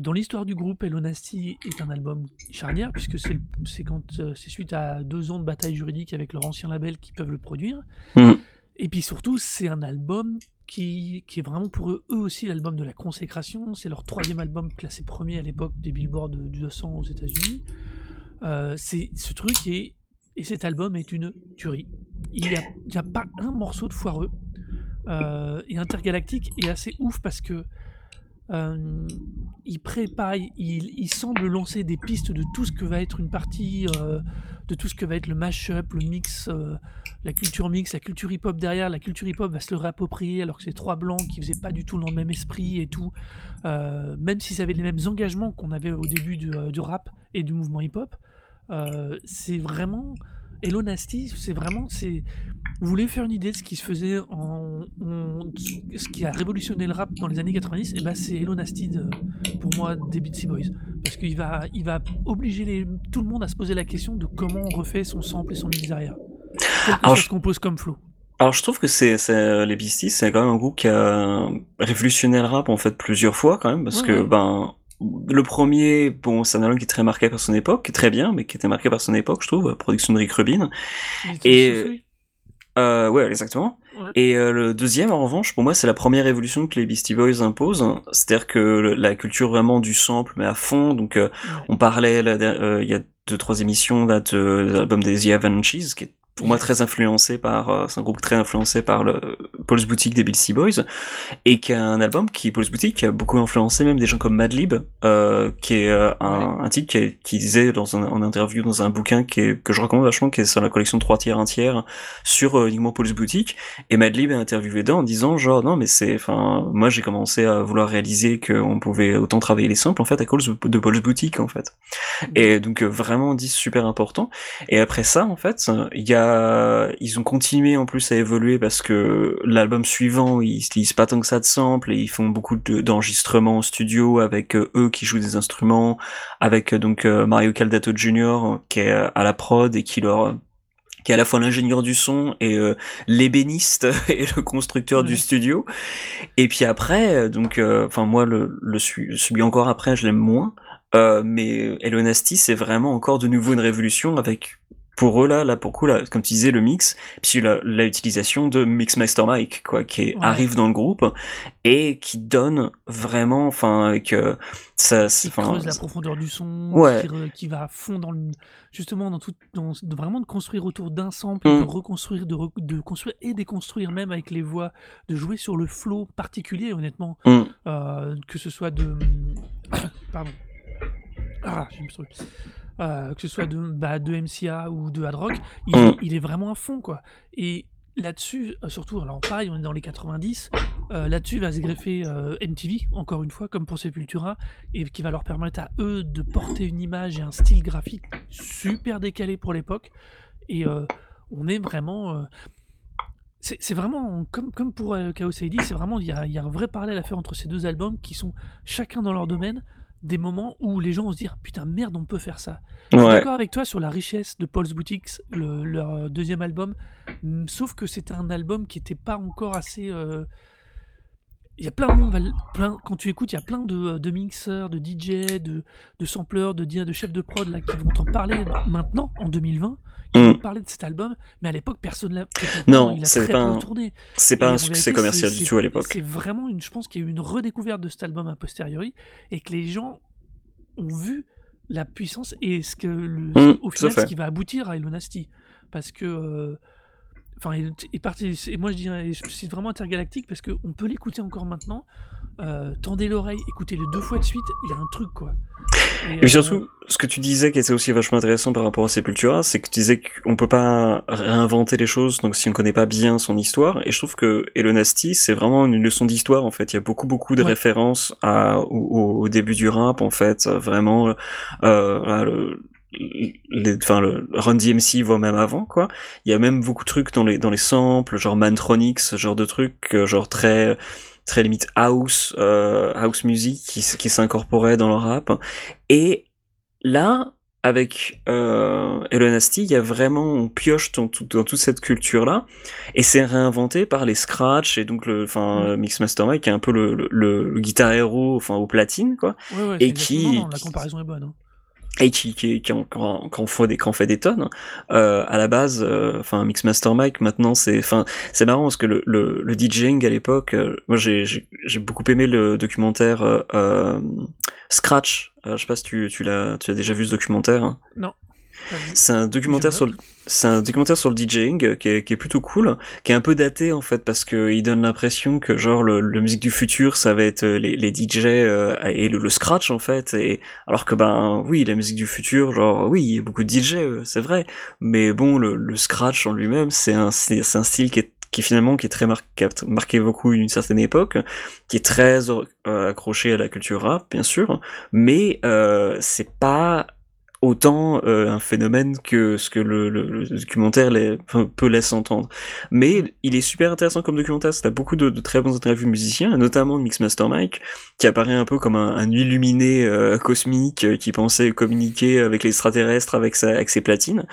Speaker 1: dans l'histoire du groupe, Hello Nasty est un album charnière, puisque c'est le- c'est quand euh, c'est suite à deux ans de bataille juridique avec leur ancien label qui peuvent le produire.
Speaker 2: Mm.
Speaker 1: Et puis surtout, c'est un album qui, qui est vraiment pour eux, eux aussi l'album de la consécration. C'est leur troisième album classé premier à l'époque des Billboard du 200 aux États-Unis. Euh, c'est ce truc est, et cet album est une tuerie. Il n'y a pas un morceau de foireux. Euh, et Intergalactique est assez ouf parce que euh, il prépare, il, semble lancer des pistes de tout ce que va être une partie, euh, de tout ce que va être le mash-up, le mix, euh, la culture mix, la culture hip-hop derrière. La culture hip-hop va se le réapproprier alors que c'est trois blancs qui faisaient pas du tout dans le même esprit et tout. Même s'ils avaient les mêmes engagements qu'on avait au début du, rap et du mouvement hip-hop, c'est vraiment. Hello Nasty, c'est vraiment. c'est Vous voulez faire une idée de ce qui se faisait en. en- ce qui a révolutionné le rap dans les années 90, et ben c'est Hello Nasty de- pour moi des Beastie Boys. Parce qu'il va, il va obliger les, tout le monde à se poser la question de comment on refait son sample et son mix derrière.
Speaker 2: Alors, je-
Speaker 1: qu'on pose comme flow.
Speaker 2: Alors je trouve que c'est c'est- les Beasties c'est quand même un groupe qui a révolutionné le rap en fait plusieurs fois quand même parce
Speaker 1: Ouais,
Speaker 2: que
Speaker 1: ouais.
Speaker 2: ben le premier bon c'est un album qui est très marqué par son époque qui est très bien mais qui était marqué par son époque je trouve production de Rick Rubin. Et euh, ouais exactement.
Speaker 1: Ouais.
Speaker 2: et euh, le deuxième en revanche pour moi c'est la première évolution que les Beastie Boys imposent. C'est-à-dire que le- la culture vraiment du sample mais à fond. Donc euh,
Speaker 1: Ouais.
Speaker 2: on parlait il y a deux trois émissions là de, de l'album des The Avalanches qui est pour moi très influencé par euh, c'est un groupe très influencé par le Paul's Boutique des Beastie Boys et qui a un album qui Paul's Boutique qui a beaucoup influencé même des gens comme Madlib euh, qui est euh, un, un type qui, est- qui disait dans un en interview dans un bouquin qui est, que je recommande vachement qui est sur la collection 3 tiers 1 tiers sur euh, uniquement Paul's Boutique et Madlib est interviewé dedans en disant genre non mais c'est enfin moi j'ai commencé à vouloir réaliser qu'on pouvait autant travailler les samples en fait à cause de, de Paul's Boutique en fait et donc euh, vraiment dit super important. Et après ça, en fait, il y a, ils ont continué en plus à évoluer parce que l'album suivant, ils utilisent pas tant que ça de samples et ils font beaucoup de- d'enregistrements en studio avec euh, eux qui jouent des instruments, avec euh, donc euh, Mario Caldato Jr. euh, qui est euh, à la prod et qui leur qui est à la fois l'ingénieur du son et euh, l'ébéniste et le constructeur du studio. Et puis après, euh, donc, euh, enfin moi le, le celui encore après, je l'aime moins. Euh, mais Hello Nasty, c'est vraiment encore de nouveau une révolution avec pour eux là, là pour coup, là, comme tu disais, le mix, puis la, la utilisation de Mixmaster Mike, quoi, qui
Speaker 1: Ouais.
Speaker 2: arrive dans le groupe et qui donne vraiment, enfin, avec euh, ça,
Speaker 1: qui creuse la profondeur du son,
Speaker 2: Ouais.
Speaker 1: qui, re- qui va à fond dans le, justement dans tout, dans, de vraiment de construire autour d'un sample,
Speaker 2: Mm.
Speaker 1: de reconstruire, de, re- de construire et déconstruire même avec les voix, de jouer sur le flow particulier honnêtement,
Speaker 2: Mm.
Speaker 1: euh, que ce soit de, pardon, ah, j'ai. Euh, que ce soit de, bah, de MCA ou de Hard Rock, il,
Speaker 2: Mm.
Speaker 1: il est vraiment à fond quoi. Et là-dessus, euh, surtout, alors pareil, on est dans les 90, euh, là-dessus va se greffer euh, MTV, encore une fois, comme pour Sepultura, et qui va leur permettre à eux de porter une image et un style graphique super décalé pour l'époque. Et euh, on est vraiment. c'est vraiment, comme, comme pour Chaos AD, c'est vraiment, il y a, il y a un vrai parallèle à faire entre ces deux albums qui sont chacun dans leur domaine, des moments où les gens vont se dire putain merde, on peut faire ça. Je suis d'accord avec toi sur la richesse de Paul's Boutiques, le- leur euh, deuxième album, sauf que c'était un album qui n'était pas encore assez. euh, Il y a plein de monde, plein, quand tu écoutes, il y a plein de, de mixeurs, de DJ, de, de sampleurs, de, de chefs de prod là, qui vont t'en parler maintenant, en 2020, qui
Speaker 2: Mm.
Speaker 1: parler de cet album, mais à l'époque, personne l'a.
Speaker 2: Non, c'est pas un- c'est pas un succès commercial du tout à l'époque.
Speaker 1: C'est vraiment une. Je pense qu'il y a eu une redécouverte de cet album a posteriori et que les gens ont vu la puissance et ce que le-
Speaker 2: Mm,
Speaker 1: au final ce qui va aboutir à Hello Nasty. Parce que. euh, Enfin, il est parti. Et moi, je dis, et je cite vraiment intergalactique parce qu'on peut l'écouter encore maintenant. Euh, tendez l'oreille, écoutez-le deux fois de suite. Il y a un truc, quoi.
Speaker 2: Et
Speaker 1: euh,
Speaker 2: surtout, ce que tu disais qui était aussi vachement intéressant par rapport à Sepultura, c'est que tu disais qu'on peut pas réinventer les choses, donc si on connaît pas bien son histoire, et je trouve que Elonasti, c'est vraiment une leçon d'histoire, en fait. Il y a beaucoup, beaucoup de références à, au, début du rap, en fait, vraiment, euh, le, enfin, le Run DMC voit même avant, quoi. Il y a même beaucoup de trucs dans les, dans les samples, genre Mantronix, ce genre de trucs, euh, genre très, très limite house, euh, house music qui, qui s'incorporait dans le rap. Et là, avec euh, Elonasti, il y a vraiment, on pioche dans, dans toute cette culture-là, et c'est réinventé par les scratch et donc le, enfin, mm. Mixmaster Mike qui est un peu le, le, le, guitar héros, enfin, au platine, quoi.
Speaker 1: et qui, la comparaison est bonne. Hein
Speaker 2: et qui, qui, qui, en, qui, fait des, qui en fait des tonnes. Euh, à la base, euh, enfin Mixmaster Mike, maintenant c'est, enfin c'est marrant parce que le, le, le DJing à l'époque, euh, moi j'ai, j'ai beaucoup aimé le documentaire euh, euh Scratch. je sais pas si tu, tu l'as, tu as déjà vu ce documentaire. Hein.
Speaker 1: Non.
Speaker 2: C'est un documentaire sur le, c'est un documentaire sur le DJing qui est, qui est, plutôt cool, qui est un peu daté en fait parce que il donne l'impression que genre le, le, musique du futur ça va être euh, les, les DJ euh, et le, scratch en fait et alors que ben oui la musique du futur genre oui il y a beaucoup de DJ euh, c'est vrai mais bon le, le scratch en lui-même c'est un c'est un style qui est qui finalement qui est très marqué, marqué beaucoup une certaine époque, qui est très accroché à la culture rap bien sûr, mais euh, c'est pas autant euh, un phénomène que ce que le, le, documentaire les, peut laisser entendre. Mais il est super intéressant comme documentaire, c'est beaucoup de, de, très bons interviews musiciens, notamment Mixmaster Mike, qui apparaît un peu comme un, illuminé euh, cosmique euh, qui pensait communiquer avec les extraterrestres avec, sa, avec ses platines.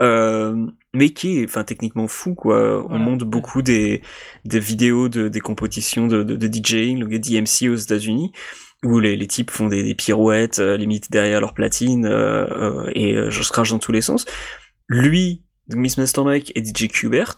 Speaker 2: mais qui est enfin techniquement fou quoi on montre beaucoup des, des vidéos de des compétitions de, de, de DJing le DMC aux États-Unis où les, les types font des, des pirouettes euh, derrière leur platine euh, euh, et je scratch dans tous les sens. Lui, Miss Master Mike et DJ Qbert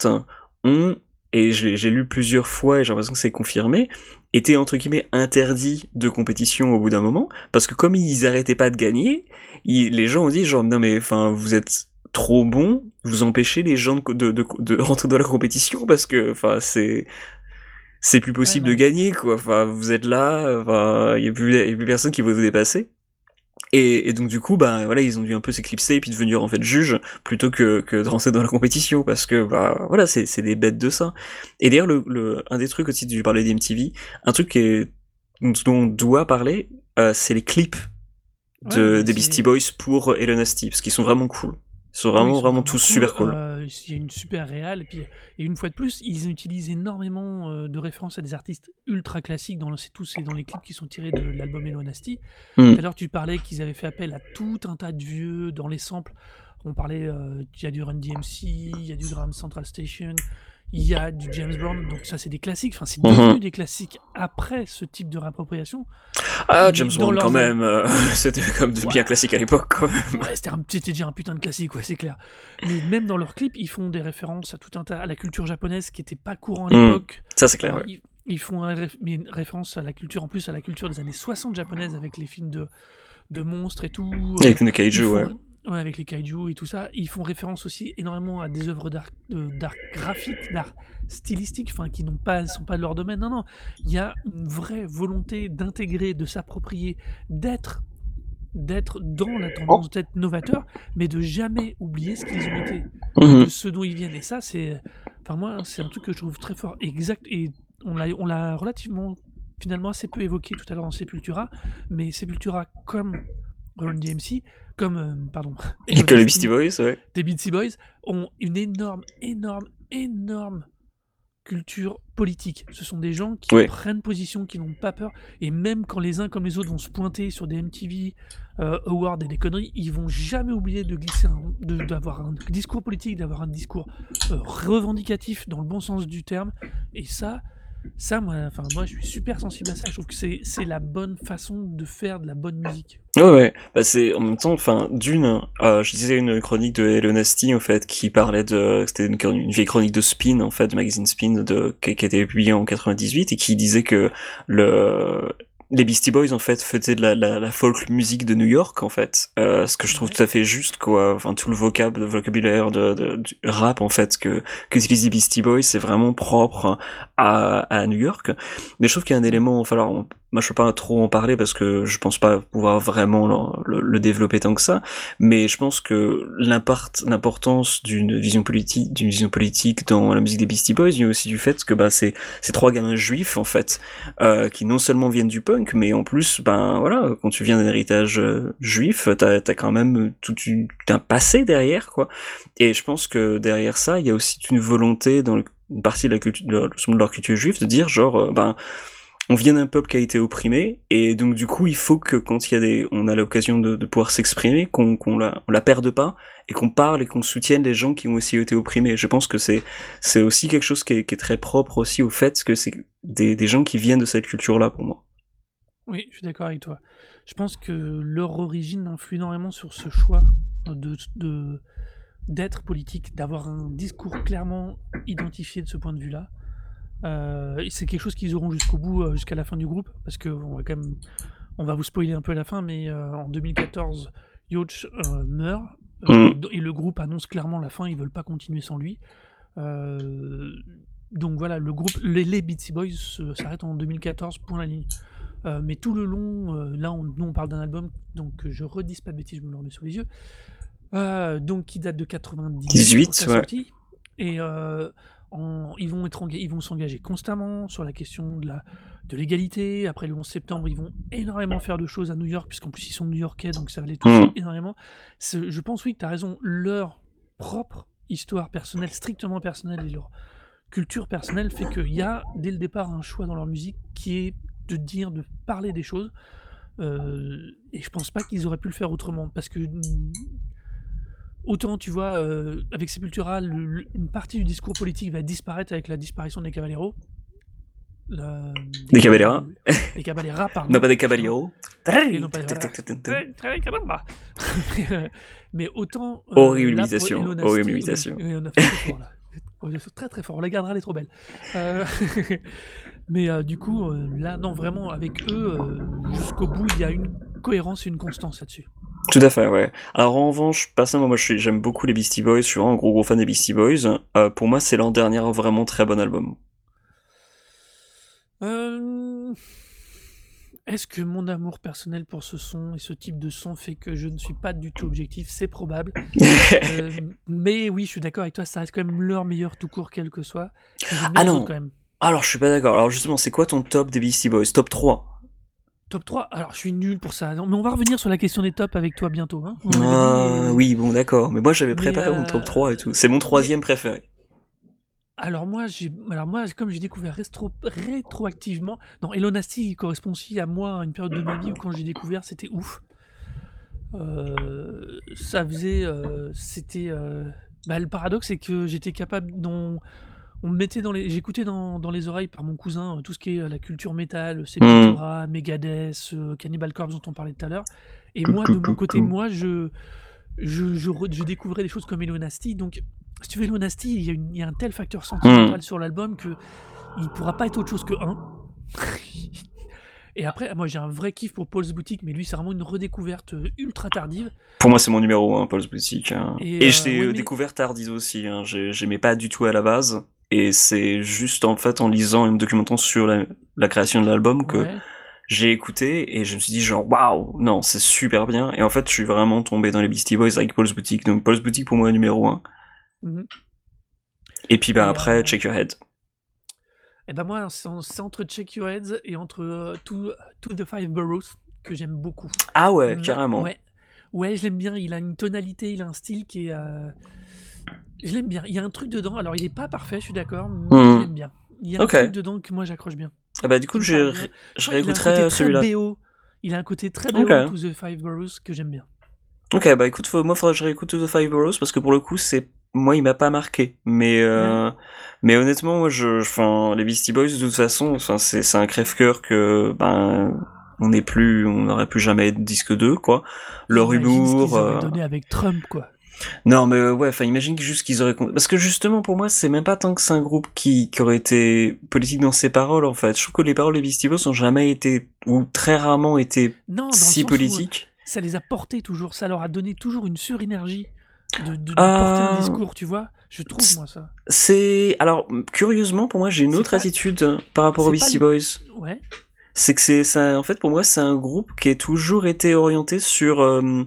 Speaker 2: ont et j'ai lu plusieurs fois et j'ai l'impression que c'est confirmé, étaient entre guillemets interdits de compétition au bout d'un moment, parce que comme ils arrêtaient pas de gagner, les gens ont dit genre non mais enfin vous êtes trop bon, vous empêchez les gens de, de, de, de rentrer dans la compétition parce que enfin c'est c'est plus possible de gagner, quoi. Enfin, vous êtes là, enfin, il y a plus, y a plus personne qui va vous dépasser. Et, et, donc du coup, bah voilà, ils ont dû un peu s'éclipser et puis devenir en fait juge plutôt que, que de rentrer dans la compétition parce que bah voilà, c'est c'est des bêtes de ça. Et d'ailleurs, le, le un des trucs aussi du parlais d'MTV, un truc qui est, dont on doit parler, euh, c'est les clips de, des Beastie Boys pour Elon Nasty parce qu'ils sont vraiment cool. Ils sont vraiment, vraiment tous super cool.
Speaker 1: Euh, il y a une super réal. Et, puis, et une fois de plus, ils utilisent énormément euh, de références à des artistes ultra classiques. Dans c'est tous dans les clips qui sont tirés de, l'album Hello Nasty. Mm. Tout à l'heure, tu parlais qu'ils avaient fait appel à tout un tas de vieux dans les samples. On parlait, euh, il y a du Run DMC, il y a du Graham Central Station, il y a du James Brown, donc ça c'est des classiques, enfin c'est devenu mhm. des classiques après ce type de réappropriation.
Speaker 2: Ah, James Brown quand même, euh, c'était comme bien classique à l'époque.
Speaker 1: Ouais, c'était déjà un putain de classique, ouais, c'est clair. Mais même dans leurs clips, ils font des références à tout un tas, à la culture japonaise qui était pas courant à mhm. l'époque.
Speaker 2: Ça c'est clair, ouais.
Speaker 1: ils, font une référence à la culture, en plus à la culture des années 60 japonaise avec les films de, de monstres et tout.
Speaker 2: Avec les kaiju, ouais
Speaker 1: avec les kaiju et tout ça. Ils font référence aussi énormément à des œuvres d'art, graphique, d'art stylistique, enfin qui n'ont pas, sont pas de leur domaine. Non, non, il y a une vraie volonté d'intégrer, de s'approprier, d'être, d'être dans la tendance, d'être novateur, mais de jamais oublier ce qu'ils ont été, de ce dont ils viennent. Et ça, c'est, enfin moi, c'est un truc que je trouve très fort, exact. Et on l'a, on l'a relativement, finalement, assez peu évoqué tout à l'heure en Sepultura, mais Sepultura comme Run DMC comme euh, pardon,
Speaker 2: que les Beastie Boys, ouais.
Speaker 1: des Beastie Boys ont une énorme, énorme, énorme culture politique. Ce sont des gens qui prennent position, qui n'ont pas peur, et même quand les uns comme les autres vont se pointer sur des MTV euh, Awards et des conneries, ils vont jamais oublier de glisser, d'avoir un, discours politique, d'avoir un discours euh, revendicatif dans le bon sens du terme, et ça, ça, moi, enfin, moi, je suis super sensible à ça. Je trouve que c'est, la bonne façon de faire de la bonne musique.
Speaker 2: Ouais, ouais. Bah, c'est en même temps, enfin, d'une, euh, je disais une chronique de Hello Nasty, en fait, qui parlait de, c'était une, vieille chronique de Spin, en fait, de magazine Spin, de, qui, qui été publiée en 98 et qui disait que le, les Beastie Boys en fait faisaient de la, la, la folk musique de New York en fait. Euh, ce que je trouve tout à fait juste quoi. Enfin tout le vocable le vocabulaire de, de, du rap en fait que qu'utilisent les Beastie Boys c'est vraiment propre à, à New York. Mais je trouve qu'il y a un élément enfin alors moi je peux pas trop en parler parce que je pense pas pouvoir vraiment le, développer tant que ça, mais je pense que l'importance d'une vision politique, d'une vision politique dans la musique des Beastie Boys vient aussi du fait que bah c'est ces trois gamins juifs en fait euh, qui non seulement viennent du punk, mais en plus ben voilà quand tu viens d'un héritage euh, juif, t'as as quand même tout, un passé derrière quoi. Et je pense que derrière ça, il y a aussi une volonté dans une partie de la culture, de leur culture juive de dire genre euh, ben on vient d'un peuple qui a été opprimé, et donc du coup, il faut que quand il y a des, on a l'occasion de, pouvoir s'exprimer, qu'on qu'on la, perde pas, et qu'on parle et qu'on soutienne les gens qui ont aussi été opprimés. Je pense que c'est c'est aussi quelque chose qui est, très propre aussi au fait que c'est des, gens qui viennent de cette culture-là pour moi.
Speaker 1: Oui, je suis d'accord avec toi. Je pense que leur origine influe énormément sur ce choix de, de d'être politique, d'avoir un discours clairement identifié de ce point de vue-là. Euh, c'est quelque chose qu'ils auront jusqu'au bout, euh, jusqu'à la fin du groupe, parce que on va quand même, on va vous spoiler un peu à la fin, mais euh, en 2014, Yoch meurt mm. et le groupe annonce clairement la fin. Ils veulent pas continuer sans lui. donc voilà, le groupe, les, les Beatsy Boys s'arrêtent en 2014 pour la ligne. mais tout le long, là, on, nous on parle d'un album, donc je redis pas de bêtises, je me le remets sur les yeux. donc qui date de 98, ouais. Et ils vont être ils vont s'engager constamment sur la question de la de l'égalité. Après le 11 septembre, ils vont énormément faire de choses à New York, puisqu'en plus ils sont new-yorkais, donc ça va les toucher mmh. énormément. Je pense oui que tu as raison, leur propre histoire personnelle, strictement personnelle, et leur culture personnelle fait qu'il y a dès le départ un choix dans leur musique qui est de dire, de parler des choses. Euh, et je pense pas qu'ils auraient pu le faire autrement, parce que Autant, tu vois, euh, avec Sepultura, une partie du discours politique va disparaître avec la disparition des Caballeros.
Speaker 2: des Caballeros
Speaker 1: Des Caballeras, pardon.
Speaker 2: Non, pas des Caballeros.
Speaker 1: Mais autant.
Speaker 2: Euh, Horribilisation. Horribilisation.
Speaker 1: On est très très fort. On la gardera, elle est trop belle. Euh, mais euh, du coup, là, non, vraiment, avec eux, jusqu'au bout, il y a une cohérence et une constance là-dessus.
Speaker 2: Tout à fait, ouais. Alors en revanche, personnellement, moi j'aime beaucoup les Beastie Boys, je suis vraiment un gros gros fan des Beastie Boys. Euh, pour moi, c'est leur dernier vraiment très bon album.
Speaker 1: Euh, est-ce que mon amour personnel pour ce son et ce type de son fait que je ne suis pas du tout objectif? C'est probable. Euh, mais oui, je suis d'accord avec toi, ça reste quand même leur meilleur tout court, quel que soit.
Speaker 2: Ah non Alors je suis pas d'accord. Alors justement, c'est quoi ton top des Beastie Boys? Top 3
Speaker 1: Top 3, alors je suis nul pour ça. mais on va revenir sur la question des tops avec toi bientôt. Hein.
Speaker 2: Ah, oui, bon, d'accord. Mais moi, j'avais préparé mon top 3 et tout. C'est mon troisième préféré.
Speaker 1: Alors moi, alors moi, comme j'ai découvert rétro, rétroactivement, non, Elonasty correspond aussi à moi à une période de ma vie où quand j'ai découvert, c'était ouf. Euh, ça faisait, euh, c'était, euh, bah, le paradoxe, c'est que j'étais capable, dans, on me mettait dans les j'écoutais dans dans les oreilles par mon cousin, euh, tout ce qui est, euh, la culture métal, Sepultura, mmh. Megadeth, euh, Cannibal Corpse dont on parlait tout à l'heure et moi de mon côté, moi je je je découvrais des choses comme Hello Nasty donc si tu veux Hello Nasty, il y a il y a un tel facteur sentimental mmh. sur l'album que il pourra pas être autre chose que un. Et après, moi j'ai un vrai kiff pour Paul's Boutique, mais lui c'est vraiment une redécouverte ultra tardive.
Speaker 2: Pour moi c'est mon numéro 1, Paul's Boutique. Hein. Et, je l'ai découvert tardive aussi, hein. j'aimais pas du tout à la base. Et c'est juste en fait en lisant et me documentant sur la, création de l'album que j'ai écouté et je me suis dit genre waouh, non, c'est super bien. Et en fait, je suis vraiment tombé dans les Beastie Boys avec Paul's Boutique. Donc Paul's Boutique pour moi numéro 1. Mm-hmm. Et puis bah, après, euh, Check Your Head.
Speaker 1: Et ben moi, c'est entre Check Your Head et entre euh, to, the Five Boroughs que j'aime beaucoup.
Speaker 2: Ah ouais, carrément.
Speaker 1: Ouais, ouais je l'aime bien. Il a une tonalité, il a un style qui est. Euh, je l'aime bien. Il y a un truc dedans. Alors, il est pas parfait, je suis d'accord, mais mmh. je l'aime bien. Il y a un truc dedans que moi j'accroche bien.
Speaker 2: Ah bah du coup, je, je réécouterai celui-là.
Speaker 1: Il a un côté très BO to the Five Boroughs que j'aime bien.
Speaker 2: Ok, bah écoute, moi faudrait que je réécoute To the Five Boroughs parce que pour le coup, c'est moi il m'a pas marqué. Mais euh... mais honnêtement, moi je, les Beastie Boys de toute façon, enfin c'est c'est un crève-cœur que ben on n'est plus, on n'aurait plus jamais être disque 2 quoi. Leur humour.
Speaker 1: Euh... donné avec Trump quoi.
Speaker 2: Non, mais euh, ouais, enfin, imagine juste qu'ils auraient. Parce que justement, pour moi, c'est même pas tant que c'est un groupe qui, qui aurait été politique dans ses paroles, en fait. Je trouve que les paroles des Beastie Boys ont jamais été, ou très rarement été si politiques.
Speaker 1: Ça les a portés toujours, ça leur a donné toujours une surénergie de, de, porter un euh, discours, tu vois. Je trouve, moi, ça.
Speaker 2: C'est. Alors, curieusement, pour moi, j'ai une autre attitude par rapport aux Beastie Boys.
Speaker 1: Ouais
Speaker 2: c'est que c'est ça. En fait, pour moi, c'est un groupe qui a toujours été orienté sur euh,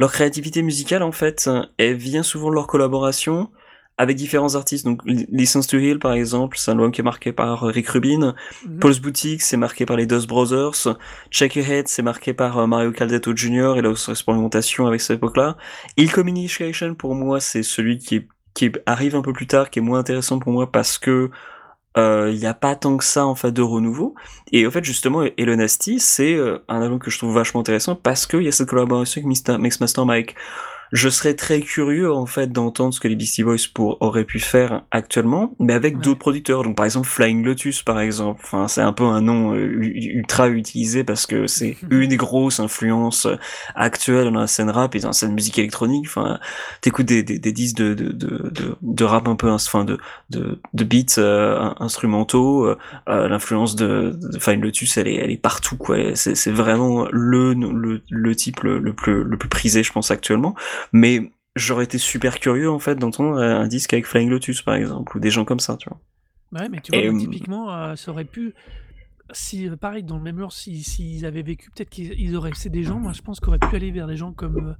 Speaker 2: leur créativité musicale. En fait, elle vient souvent de leur collaboration avec différents artistes. Donc, Listen to Heal, par exemple, c'est un album qui est marqué par Rick Rubin. Mm Paul's Boutique, c'est marqué par les Dust Brothers. Check Your Head, c'est marqué par euh, Mario Caldetto Jr. et la expérimentation avec cette époque-là. Il Communication, pour moi, c'est celui qui, qui arrive un peu plus tard, qui est moins intéressant pour moi parce que euh, il n'y a pas tant que ça en fait de renouveau. Et en fait justement, Elon Nasty, c'est euh, un album que je trouve vachement intéressant parce qu'il y a cette collaboration avec Mixmaster Mike. Je serais très curieux en fait d'entendre ce que les Beastie Boys pour, auraient pu faire actuellement, mais avec d'autres producteurs. Donc par exemple Flying Lotus par exemple. Enfin c'est un peu un nom euh, ultra utilisé parce que c'est une des grosses influences actuelles dans la scène rap et dans la scène musique électronique. Enfin t'écoutes des, des, des disques de, de, de, de, rap un peu, enfin de, de, de beats euh, instrumentaux. Euh, l'influence de, de Flying Lotus elle est, elle est partout quoi. C'est vraiment le, le, le type le, le plus le plus prisé je pense actuellement. Mais j'aurais été super curieux en fait d'entendre un disque avec Flying Lotus par exemple ou des gens comme ça, tu vois.
Speaker 1: Ouais, mais tu vois, euh, typiquement, euh, ça aurait pu. Si, euh, pareil, dans le même heure, s'ils si, avaient vécu, peut-être qu'ils auraient. C'est des gens, moi je pense, qu'ils auraient pu aller vers des gens comme.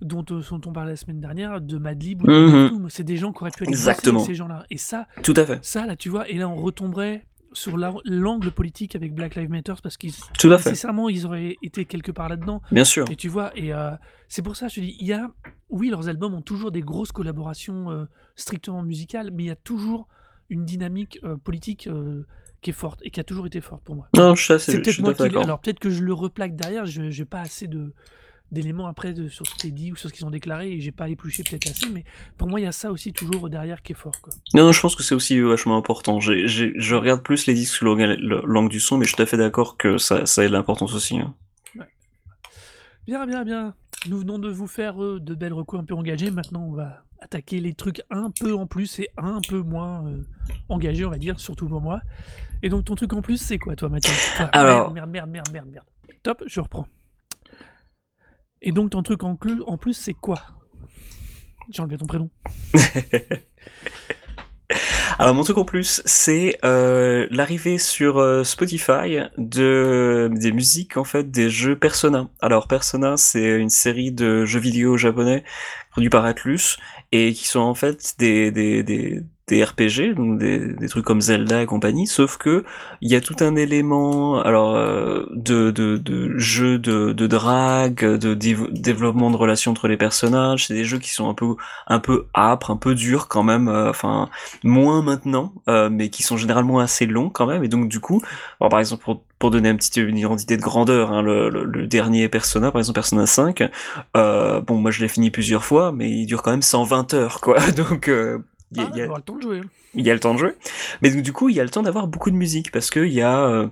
Speaker 1: dont, dont, on parlait la semaine dernière, de Madlib ou de mm C'est des gens qui auraient pu aller
Speaker 2: Exactement.
Speaker 1: ces gens-là. Et ça.
Speaker 2: Tout à fait.
Speaker 1: Ça, là, tu vois, et là, on retomberait sur l'angle politique avec Black Lives Matter parce qu'ils
Speaker 2: nécessairement
Speaker 1: ils auraient été quelque part là-dedans.
Speaker 2: Bien sûr.
Speaker 1: Et tu vois, et euh, c'est pour ça je te dis, il y a, oui, leurs albums ont toujours des grosses collaborations euh, strictement musicales, mais il y a toujours une dynamique euh, politique qui est forte et qui a toujours été forte pour moi.
Speaker 2: Non, je sais, c'est peut-être moi qui.
Speaker 1: Alors peut-être que je le replaque derrière, je n'ai pas assez de d'éléments après sur ce qui est dit ou sur ce qu'ils ont déclaré et j'ai pas épluché peut-être assez mais pour moi il y a ça aussi toujours derrière qui est fort quoi.
Speaker 2: Non, je pense que c'est aussi vachement important. je regarde plus les disques sous l'angle du son mais je suis tout à fait d'accord que ça, ça a de l'importance aussi. Hein.
Speaker 1: Bien, bien, bien. Nous venons de vous faire euh, de belles recours un peu engagées. Maintenant, on va attaquer les trucs un peu en plus et un peu moins euh, engagés, on va dire, surtout pour moi. Et donc, ton truc en plus, c'est quoi, toi, Mathieu?
Speaker 2: Alors...
Speaker 1: Merde, merde, merde, merde, merde. Top, je reprends. Et donc ton truc en, plus, c'est quoi? J'ai enlevé ton prénom.
Speaker 2: Alors mon truc en plus, c'est euh, l'arrivée sur euh, Spotify de des musiques en fait des jeux Persona. Alors Persona, c'est une série de jeux vidéo japonais produits par Atlus et qui sont en fait des, des, des, des RPG, donc des, des, trucs comme Zelda et compagnie, sauf que il y a tout un élément alors euh, de, de, de jeu de, de drague, de développement de relations entre les personnages. C'est des jeux qui sont un peu un peu âpres, un peu durs quand même, euh, enfin moins maintenant, euh, mais qui sont généralement assez longs quand même. Et donc du coup, alors, par exemple pour pour donner un petit, une identité de grandeur, hein, le, le, dernier Persona, par exemple Persona 5, euh, bon moi je l'ai fini plusieurs fois, mais il dure quand même 120 heures quoi, donc
Speaker 1: il y, a, le temps de jouer.
Speaker 2: Il y a le temps de jouer. Mais du coup, il y a le temps d'avoir beaucoup de musique parce qu'il y a. Euh,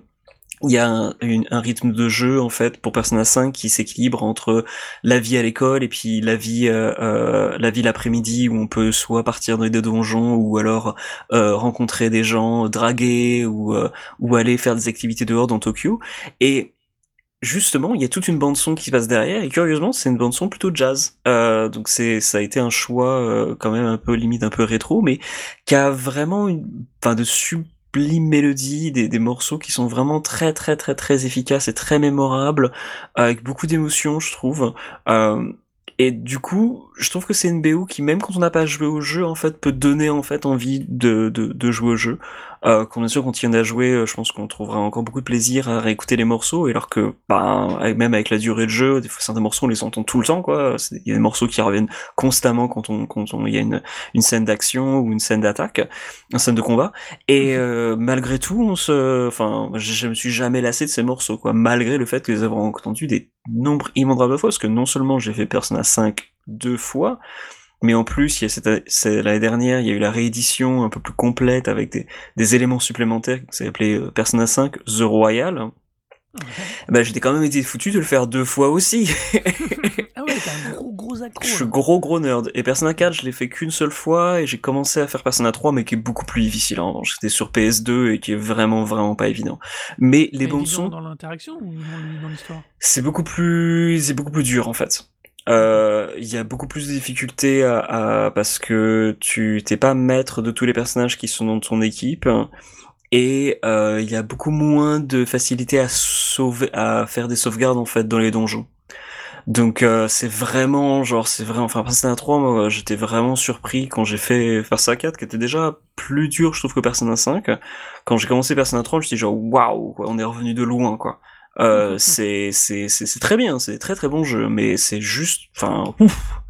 Speaker 2: il y a un, un, rythme de jeu en fait pour Persona 5 qui s'équilibre entre la vie à l'école et puis la vie euh, euh la vie l'après-midi où on peut soit partir dans des donjons ou alors euh, rencontrer des gens, draguer ou euh, ou aller faire des activités dehors dans Tokyo et justement, il y a toute une bande son qui se passe derrière et curieusement, c'est une bande son plutôt jazz. Euh, donc c'est ça a été un choix euh, quand même un peu limite un peu rétro, mais qui a vraiment une, enfin de sublime mélodie, des, des morceaux qui sont vraiment très très très très efficaces et très mémorables, avec beaucoup d'émotions, je trouve. Euh, et du coup, je trouve que c'est une BO qui, même quand on n'a pas joué au jeu, en fait, peut donner en fait envie de, de, de jouer au jeu. Euh, quand bien sûr, quand il y en a joué, euh, je pense qu'on trouvera encore beaucoup de plaisir à réécouter les morceaux. Et alors que, bah, même avec la durée de jeu, des fois, certains morceaux, on les entend tout le temps, quoi. Il y a des morceaux qui reviennent constamment quand on, quand on, il y a une, une scène d'action ou une scène d'attaque, une scène de combat. Et euh, malgré tout, on se, enfin, je, me suis jamais lassé de ces morceaux, quoi. Malgré le fait que les avoir entendus des nombres immondrables de fois, parce que non seulement j'ai fait Persona 5 deux fois, mais en plus, il y a cette, l'année dernière, il y a eu la réédition un peu plus complète avec des, des éléments supplémentaires qui s'est appelé euh, Persona 5 The Royal. Bah, j'étais quand même été foutu de le faire deux fois aussi.
Speaker 1: ah ouais, t'es un gros gros accro.
Speaker 2: Je suis gros gros nerd. Et Persona 4, je l'ai fait qu'une seule fois et j'ai commencé à faire Persona 3, mais qui est beaucoup plus difficile en revanche. C'était sur PS2 et qui est vraiment vraiment pas évident. Mais les bandes son.
Speaker 1: Dans l'interaction ou dans l'histoire?
Speaker 2: C'est beaucoup plus, c'est beaucoup plus dur en fait. Euh, il y a beaucoup plus de difficultés à, parce que tu t'es pas maître de tous les personnages qui sont dans ton équipe et euh, il y a beaucoup moins de facilité à sauver, à faire des sauvegardes en fait dans les donjons. Donc euh, c'est vraiment genre c'est vraiment enfin Persona 3 moi j'étais vraiment surpris quand j'ai fait Persona 4 qui était déjà plus dur je trouve que Persona 5. Quand j'ai commencé Persona 3 je me suis dit genre waouh on est revenu de loin quoi. Euh, c'est c'est c'est très bien c'est très très bon jeu mais c'est juste enfin ouf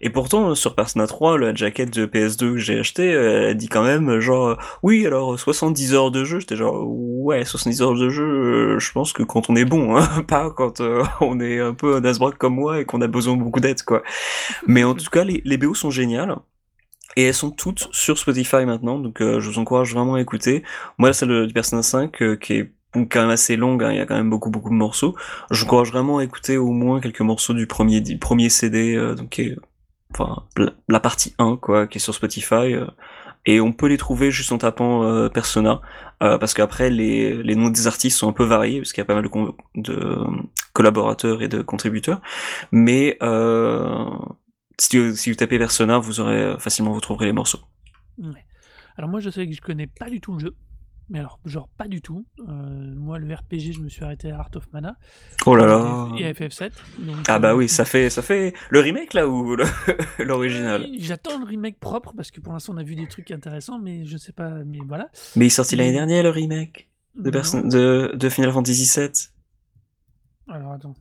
Speaker 2: et pourtant, sur Persona 3, la jaquette de PS2 que j'ai acheté, euh, elle dit quand même genre oui, alors 70 heures de jeu. J'étais genre ouais, 70 heures de jeu. Euh, je pense que quand on est bon, hein, pas quand euh, on est un peu un Asbrock comme moi et qu'on a besoin de beaucoup d'aide quoi. Mais en tout cas, les, les BO sont géniales. Et elles sont toutes sur Spotify maintenant, donc je vous encourage vraiment à écouter. Moi, celle du Persona 5, qui est quand même assez longue, hein, il y a quand même beaucoup beaucoup de morceaux. Je encourage vraiment à écouter au moins quelques morceaux du premier, du premier CD, donc qui est enfin la partie 1 quoi qui est sur Spotify euh, et on peut les trouver juste en tapant euh, Persona euh, parce qu'après les, les noms des artistes sont un peu variés parce qu'il y a pas mal de, collaborateurs et de contributeurs. Mais si, si, vous tapez Persona vous aurez facilement vous trouverez les morceaux.
Speaker 1: Alors moi je sais que je connais pas du tout le jeu mais alors, genre pas du tout. Euh, moi, le RPG, je me suis arrêté à Art of Mana.
Speaker 2: Oh là là.
Speaker 1: Et à FF7.
Speaker 2: ah bah euh, oui, ça fait, ça fait le remake là ou l'original?
Speaker 1: J'attends le remake propre parce que pour l'instant on a vu des trucs intéressants, mais je sais pas, mais voilà.
Speaker 2: Mais il est sorti l'année dernière le remake de, de, de Final Fantasy VII.
Speaker 1: Alors attends.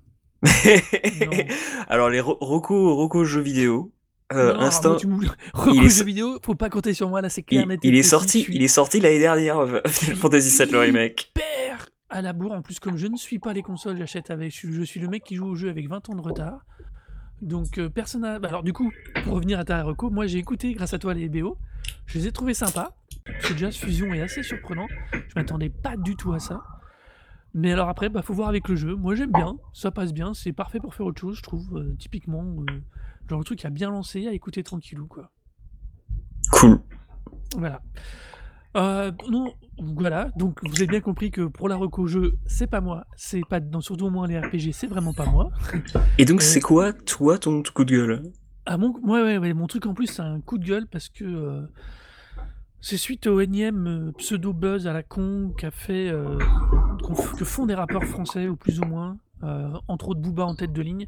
Speaker 2: Alors les Roku jeux vidéo,
Speaker 1: euh, instant. il est... vidéo, faut pas compter sur moi là, c'est clair.
Speaker 2: Il, il est sorti, il est sorti l'année dernière, euh, Final Fantasy VII le remake.
Speaker 1: Père à la bourre. En plus, comme je ne suis pas les consoles, j'achète avec. Je suis le mec qui joue au jeu avec 20 ans de retard. Donc euh, personne n'a... Alors du coup, pour revenir à ta reco, moi j'ai écouté grâce à toi les BO. Je les ai trouvés sympas. Ce Jazz Fusion est assez surprenant. Je m'attendais pas du tout à ça. Mais alors après, bah faut voir avec le jeu. Moi j'aime bien, ça passe bien, c'est parfait pour faire autre chose, je trouve. Euh, typiquement, Genre le truc a bien lancé, à écouter tranquillou, quoi.
Speaker 2: Cool.
Speaker 1: Voilà. Euh, non, voilà. Donc vous avez bien compris que pour la reco jeu, c'est pas moi. C'est pas dans surtout au moins les RPG, c'est vraiment pas moi.
Speaker 2: Et donc c'est euh, quoi, toi, ton coup de gueule?
Speaker 1: Ah mon, ouais, ouais, mon truc en plus, c'est un coup de gueule parce que euh, c'est suite au énième pseudo buzz à la con qu'a fait, que font des rappeurs français ou plus ou moins, entre autres Booba en tête de ligne.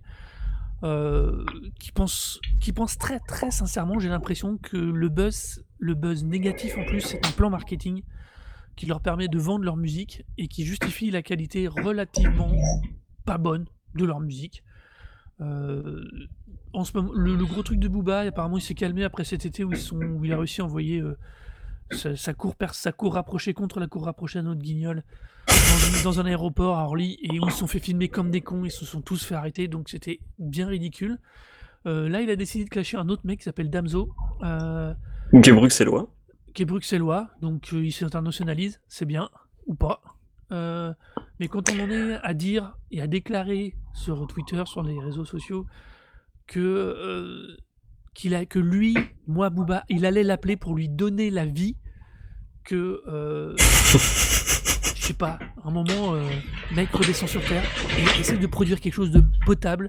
Speaker 1: Euh, qui pense qui pense très très sincèrement, j'ai l'impression que le buzz, le buzz négatif en plus, c'est un plan marketing qui leur permet de vendre leur musique et qui justifie la qualité relativement pas bonne de leur musique. Euh, en ce moment, le, gros truc de Booba, apparemment, il s'est calmé après cet été où, ils sont, où il a réussi à envoyer euh, sa, cour, sa cour rapprochée contre la cour rapprochée à notre guignol dans, un aéroport à Orly et où ils se sont fait filmer comme des cons, ils se sont tous fait arrêter, donc c'était bien ridicule. Euh, là, il a décidé de clasher un autre mec qui s'appelle Damso.
Speaker 2: Euh, qui est bruxellois.
Speaker 1: Qui est bruxellois, donc euh, il s'internationalise, c'est bien, ou pas. mais quand on en est à dire et à déclarer sur Twitter, sur les réseaux sociaux, que, qu'il a, que lui, moi, Booba, il allait l'appeler pour lui donner la vie, que sais pas, un moment, euh, mec redescend sur Terre et essaie de produire quelque chose de potable.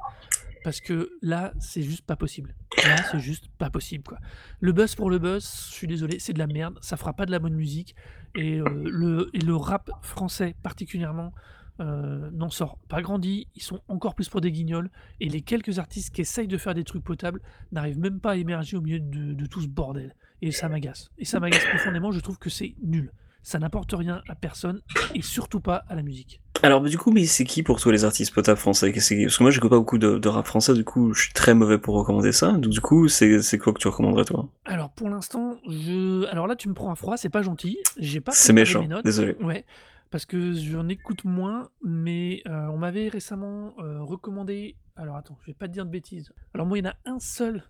Speaker 1: Parce que là, c'est juste pas possible. Là, c'est juste pas possible, quoi. Le buzz pour le buzz, je suis désolé, c'est de la merde. Ça fera pas de la bonne musique. Et, euh, le, et le rap français, particulièrement, euh, n'en sort pas grandi. Ils sont encore plus pour des guignols. Et les quelques artistes qui essayent de faire des trucs potables n'arrivent même pas à émerger au milieu de, de tout ce bordel. Et ça m'agace. Et ça m'agace profondément. Je trouve que c'est nul ça n'apporte rien à personne et surtout pas à la musique.
Speaker 2: Alors du coup, mais c'est qui pour tous les artistes potables français? Parce que moi, je n'écoute pas beaucoup de, rap français, du coup, je suis très mauvais pour recommander ça. Donc du coup, c'est quoi que tu recommanderais toi?
Speaker 1: Alors pour l'instant, je, alors là, tu me prends à froid, c'est pas gentil. J'ai pas.
Speaker 2: C'est méchant. Désolé.
Speaker 1: Ouais. Parce que j'en écoute moins, mais euh, on m'avait récemment euh, recommandé. Alors attends, je vais pas te dire de bêtises. Alors moi, il y en a un seul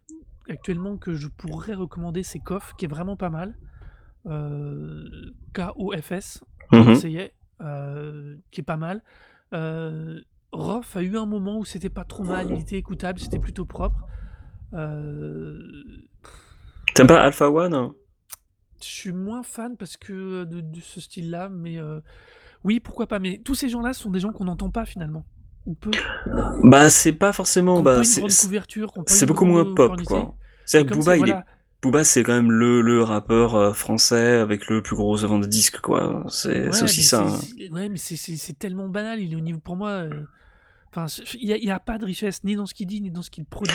Speaker 1: actuellement que je pourrais recommander, c'est Koff, qui est vraiment pas mal. Euh, KOFS, mmh euh, qui est pas mal. Euh, Roth a eu un moment où c'était pas trop mal, il était écoutable, c'était plutôt propre.
Speaker 2: T'aimes pas Alpha One? hein
Speaker 1: Je suis moins fan parce que de, ce style-là, mais oui, pourquoi pas. Mais tous ces gens-là sont des gens qu'on n'entend pas finalement. Ou peu.
Speaker 2: Bah, c'est pas forcément. Bah,
Speaker 1: c'est
Speaker 2: c'est beaucoup moins pop, quoi. C'est-à-dire que Booba, il est Booba, c'est quand même le, le rappeur euh, français avec le plus gros vente de disques, quoi. C'est aussi ça. Hein.
Speaker 1: Ouais, mais c'est tellement banal. Il est au niveau, pour moi, euh, enfin, il n'y a, pas de richesse ni dans ce qu'il dit ni dans ce qu'il produit.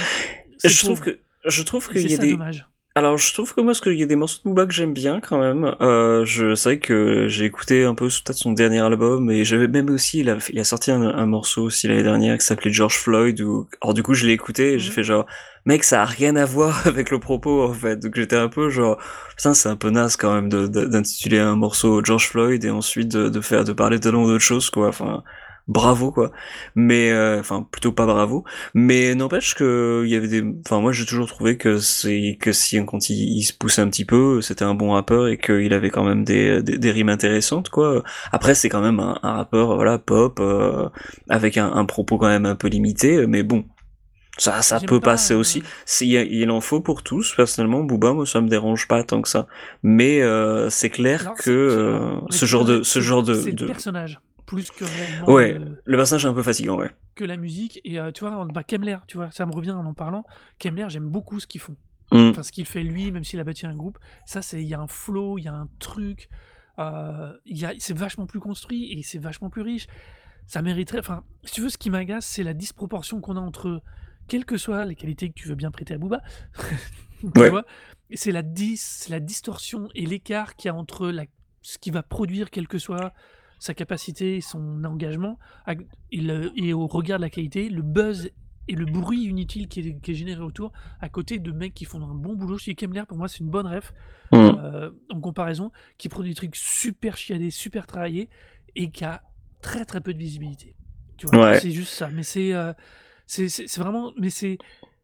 Speaker 2: Je trouve que je trouve qu'il y a des. Dommage. Alors, je trouve que moi, ce qu'il y a des morceaux de Booba que j'aime bien quand même. Euh, je sais que j'ai écouté un peu peut-être son dernier album et j'avais même aussi, il a, il a sorti un, morceau aussi l'année dernière qui s'appelait George Floyd. Ou alors du coup, je l'ai écouté et j'ai mmh. fait genre, mec, ça a rien à voir avec le propos en fait. Donc j'étais un peu genre, putain, c'est un peu naze quand même d'intituler un morceau George Floyd et ensuite de, de faire de parler tellement d'autres choses quoi. Enfin bravo quoi mais euh, enfin plutôt pas bravo mais n'empêche que il y avait des enfin moi j'ai toujours trouvé que c'est que si quand il, se poussait un petit peu c'était un bon rappeur et qu'il avait quand même des, des, rimes intéressantes quoi après c'est quand même un, rappeur voilà pop euh, avec un, un, propos quand même un peu limité mais bon ça, ça peut passer aussi. Euh, il, il en faut pour tous. Personnellement, Booba, moi, ça me dérange pas tant que ça. Mais euh, c'est clair que ce genre de, ce genre de,
Speaker 1: de... personnage plus que
Speaker 2: Ouais, le personnage est un peu fatigant, ouais.
Speaker 1: Que la musique. Et euh, tu vois, bah, Kemler, tu vois, ça me revient en en parlant. Kemler, j'aime beaucoup ce qu'ils font. Mm. Enfin, ce qu'il fait lui, même s'il a bâti un groupe. Ça, c'est il y a un flow, il y a un truc. Euh, c'est vachement plus construit et c'est vachement plus riche. Ça mériterait. Enfin, si tu veux, ce qui m'agace, c'est la disproportion qu'on a entre, quelles que soient les qualités que tu veux bien prêter à Booba, tu vois, c'est la, dis, la distorsion et l'écart qu'il y a entre la, ce qui va produire, quel que soit sa capacité, son engagement, et, au regard de la qualité, le buzz et le bruit inutile qui est, généré autour, à côté de mecs qui font un bon boulot. Chez Kemler, pour moi, c'est une bonne ref, mmh. euh, en comparaison, qui produit des trucs super chiadés, super travaillés, et qui a très très peu de visibilité. Tu vois, c'est juste ça. Mais c'est euh, c'est vraiment, mais c'est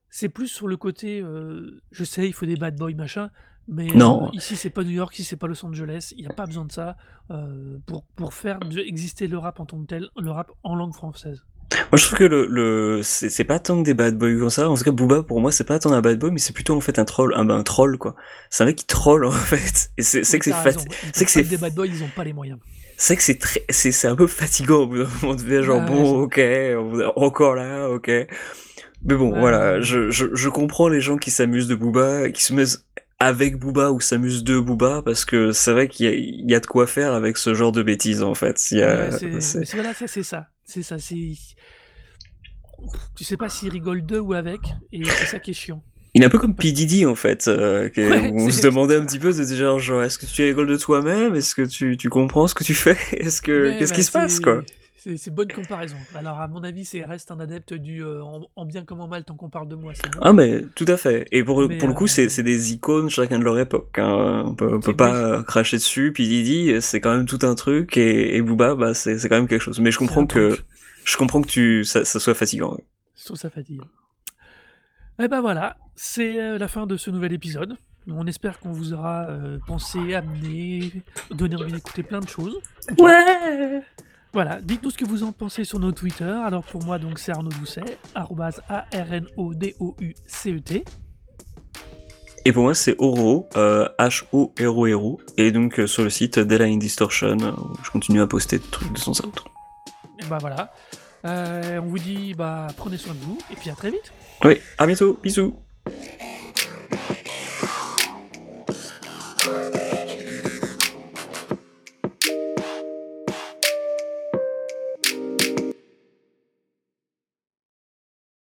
Speaker 1: c'est plus sur le côté, euh, je sais, il faut des bad boys, machin, mais non. Euh, ici, c'est pas New York, ici, c'est pas Los Angeles. Il n'y a pas besoin de ça euh, pour, pour faire exister le rap en tant que tel, le rap en langue française.
Speaker 2: Moi, je trouve que le, le c'est pas tant que des bad boys comme ça. En tout cas, Booba, pour moi, c'est pas tant un bad boy, mais c'est plutôt en fait un troll, un, un troll quoi. C'est un mec qui troll en fait. Et c'est que c'est
Speaker 1: C'est que c'est des bad boys, ils ont pas les moyens.
Speaker 2: C'est que c'est très, c'est un peu fatigant au bout d'un moment de genre bon, ok, encore là, ok. Mais bon, voilà, je, je, je comprends les gens qui s'amusent de Booba, qui se mettent avec Booba ou s'amuse de Booba parce que c'est vrai qu'il y, a de quoi faire avec ce genre de bêtises en fait. c'est
Speaker 1: voilà, ça, c'est ça, tu sais pas s'il rigole de ou avec et c'est ça qui est chiant.
Speaker 2: Il est un peu comme P. Diddy en fait, euh, on se demandait un petit peu de genre, genre est-ce que tu rigoles de toi-même, est-ce que tu, tu comprends ce que tu fais, est-ce que qu'est-ce qui bah, se passe quoi?
Speaker 1: C'est bonne comparaison. Alors, à mon avis, c'est reste un adepte du euh, en, bien comme en mal tant qu'on parle de moi.
Speaker 2: Ah, mais tout à fait. Et pour, pour le coup, euh, c'est des icônes chacun de leur époque. Hein. On peut, peut pas cracher dessus. Puis Didi, c'est quand même tout un truc. Et, et Booba, bah, c'est quand même quelque chose. Mais je comprends que, je comprends que tu, ça, ça soit fatigant.
Speaker 1: Je trouve ça fatigant. Et eh ben voilà, c'est euh, la fin de ce nouvel épisode. On espère qu'on vous aura pensé, amené, donné envie d'écouter plein de choses.
Speaker 2: Ouais
Speaker 1: voilà, dites-nous ce que vous en pensez sur nos Twitter. Alors pour moi, donc c'est Arnaud Doucet, A-R-N-O-D-O-U-C-E-T.
Speaker 2: Et pour moi, c'est Oro, H-O-R-O-R-O. Et donc euh, sur le site Deadline Distortion, euh, je continue à poster des trucs de son autre.
Speaker 1: Et bah voilà. Euh, on vous dit, bah prenez soin de vous, et puis à très vite.
Speaker 2: Oui, à bientôt, bisous.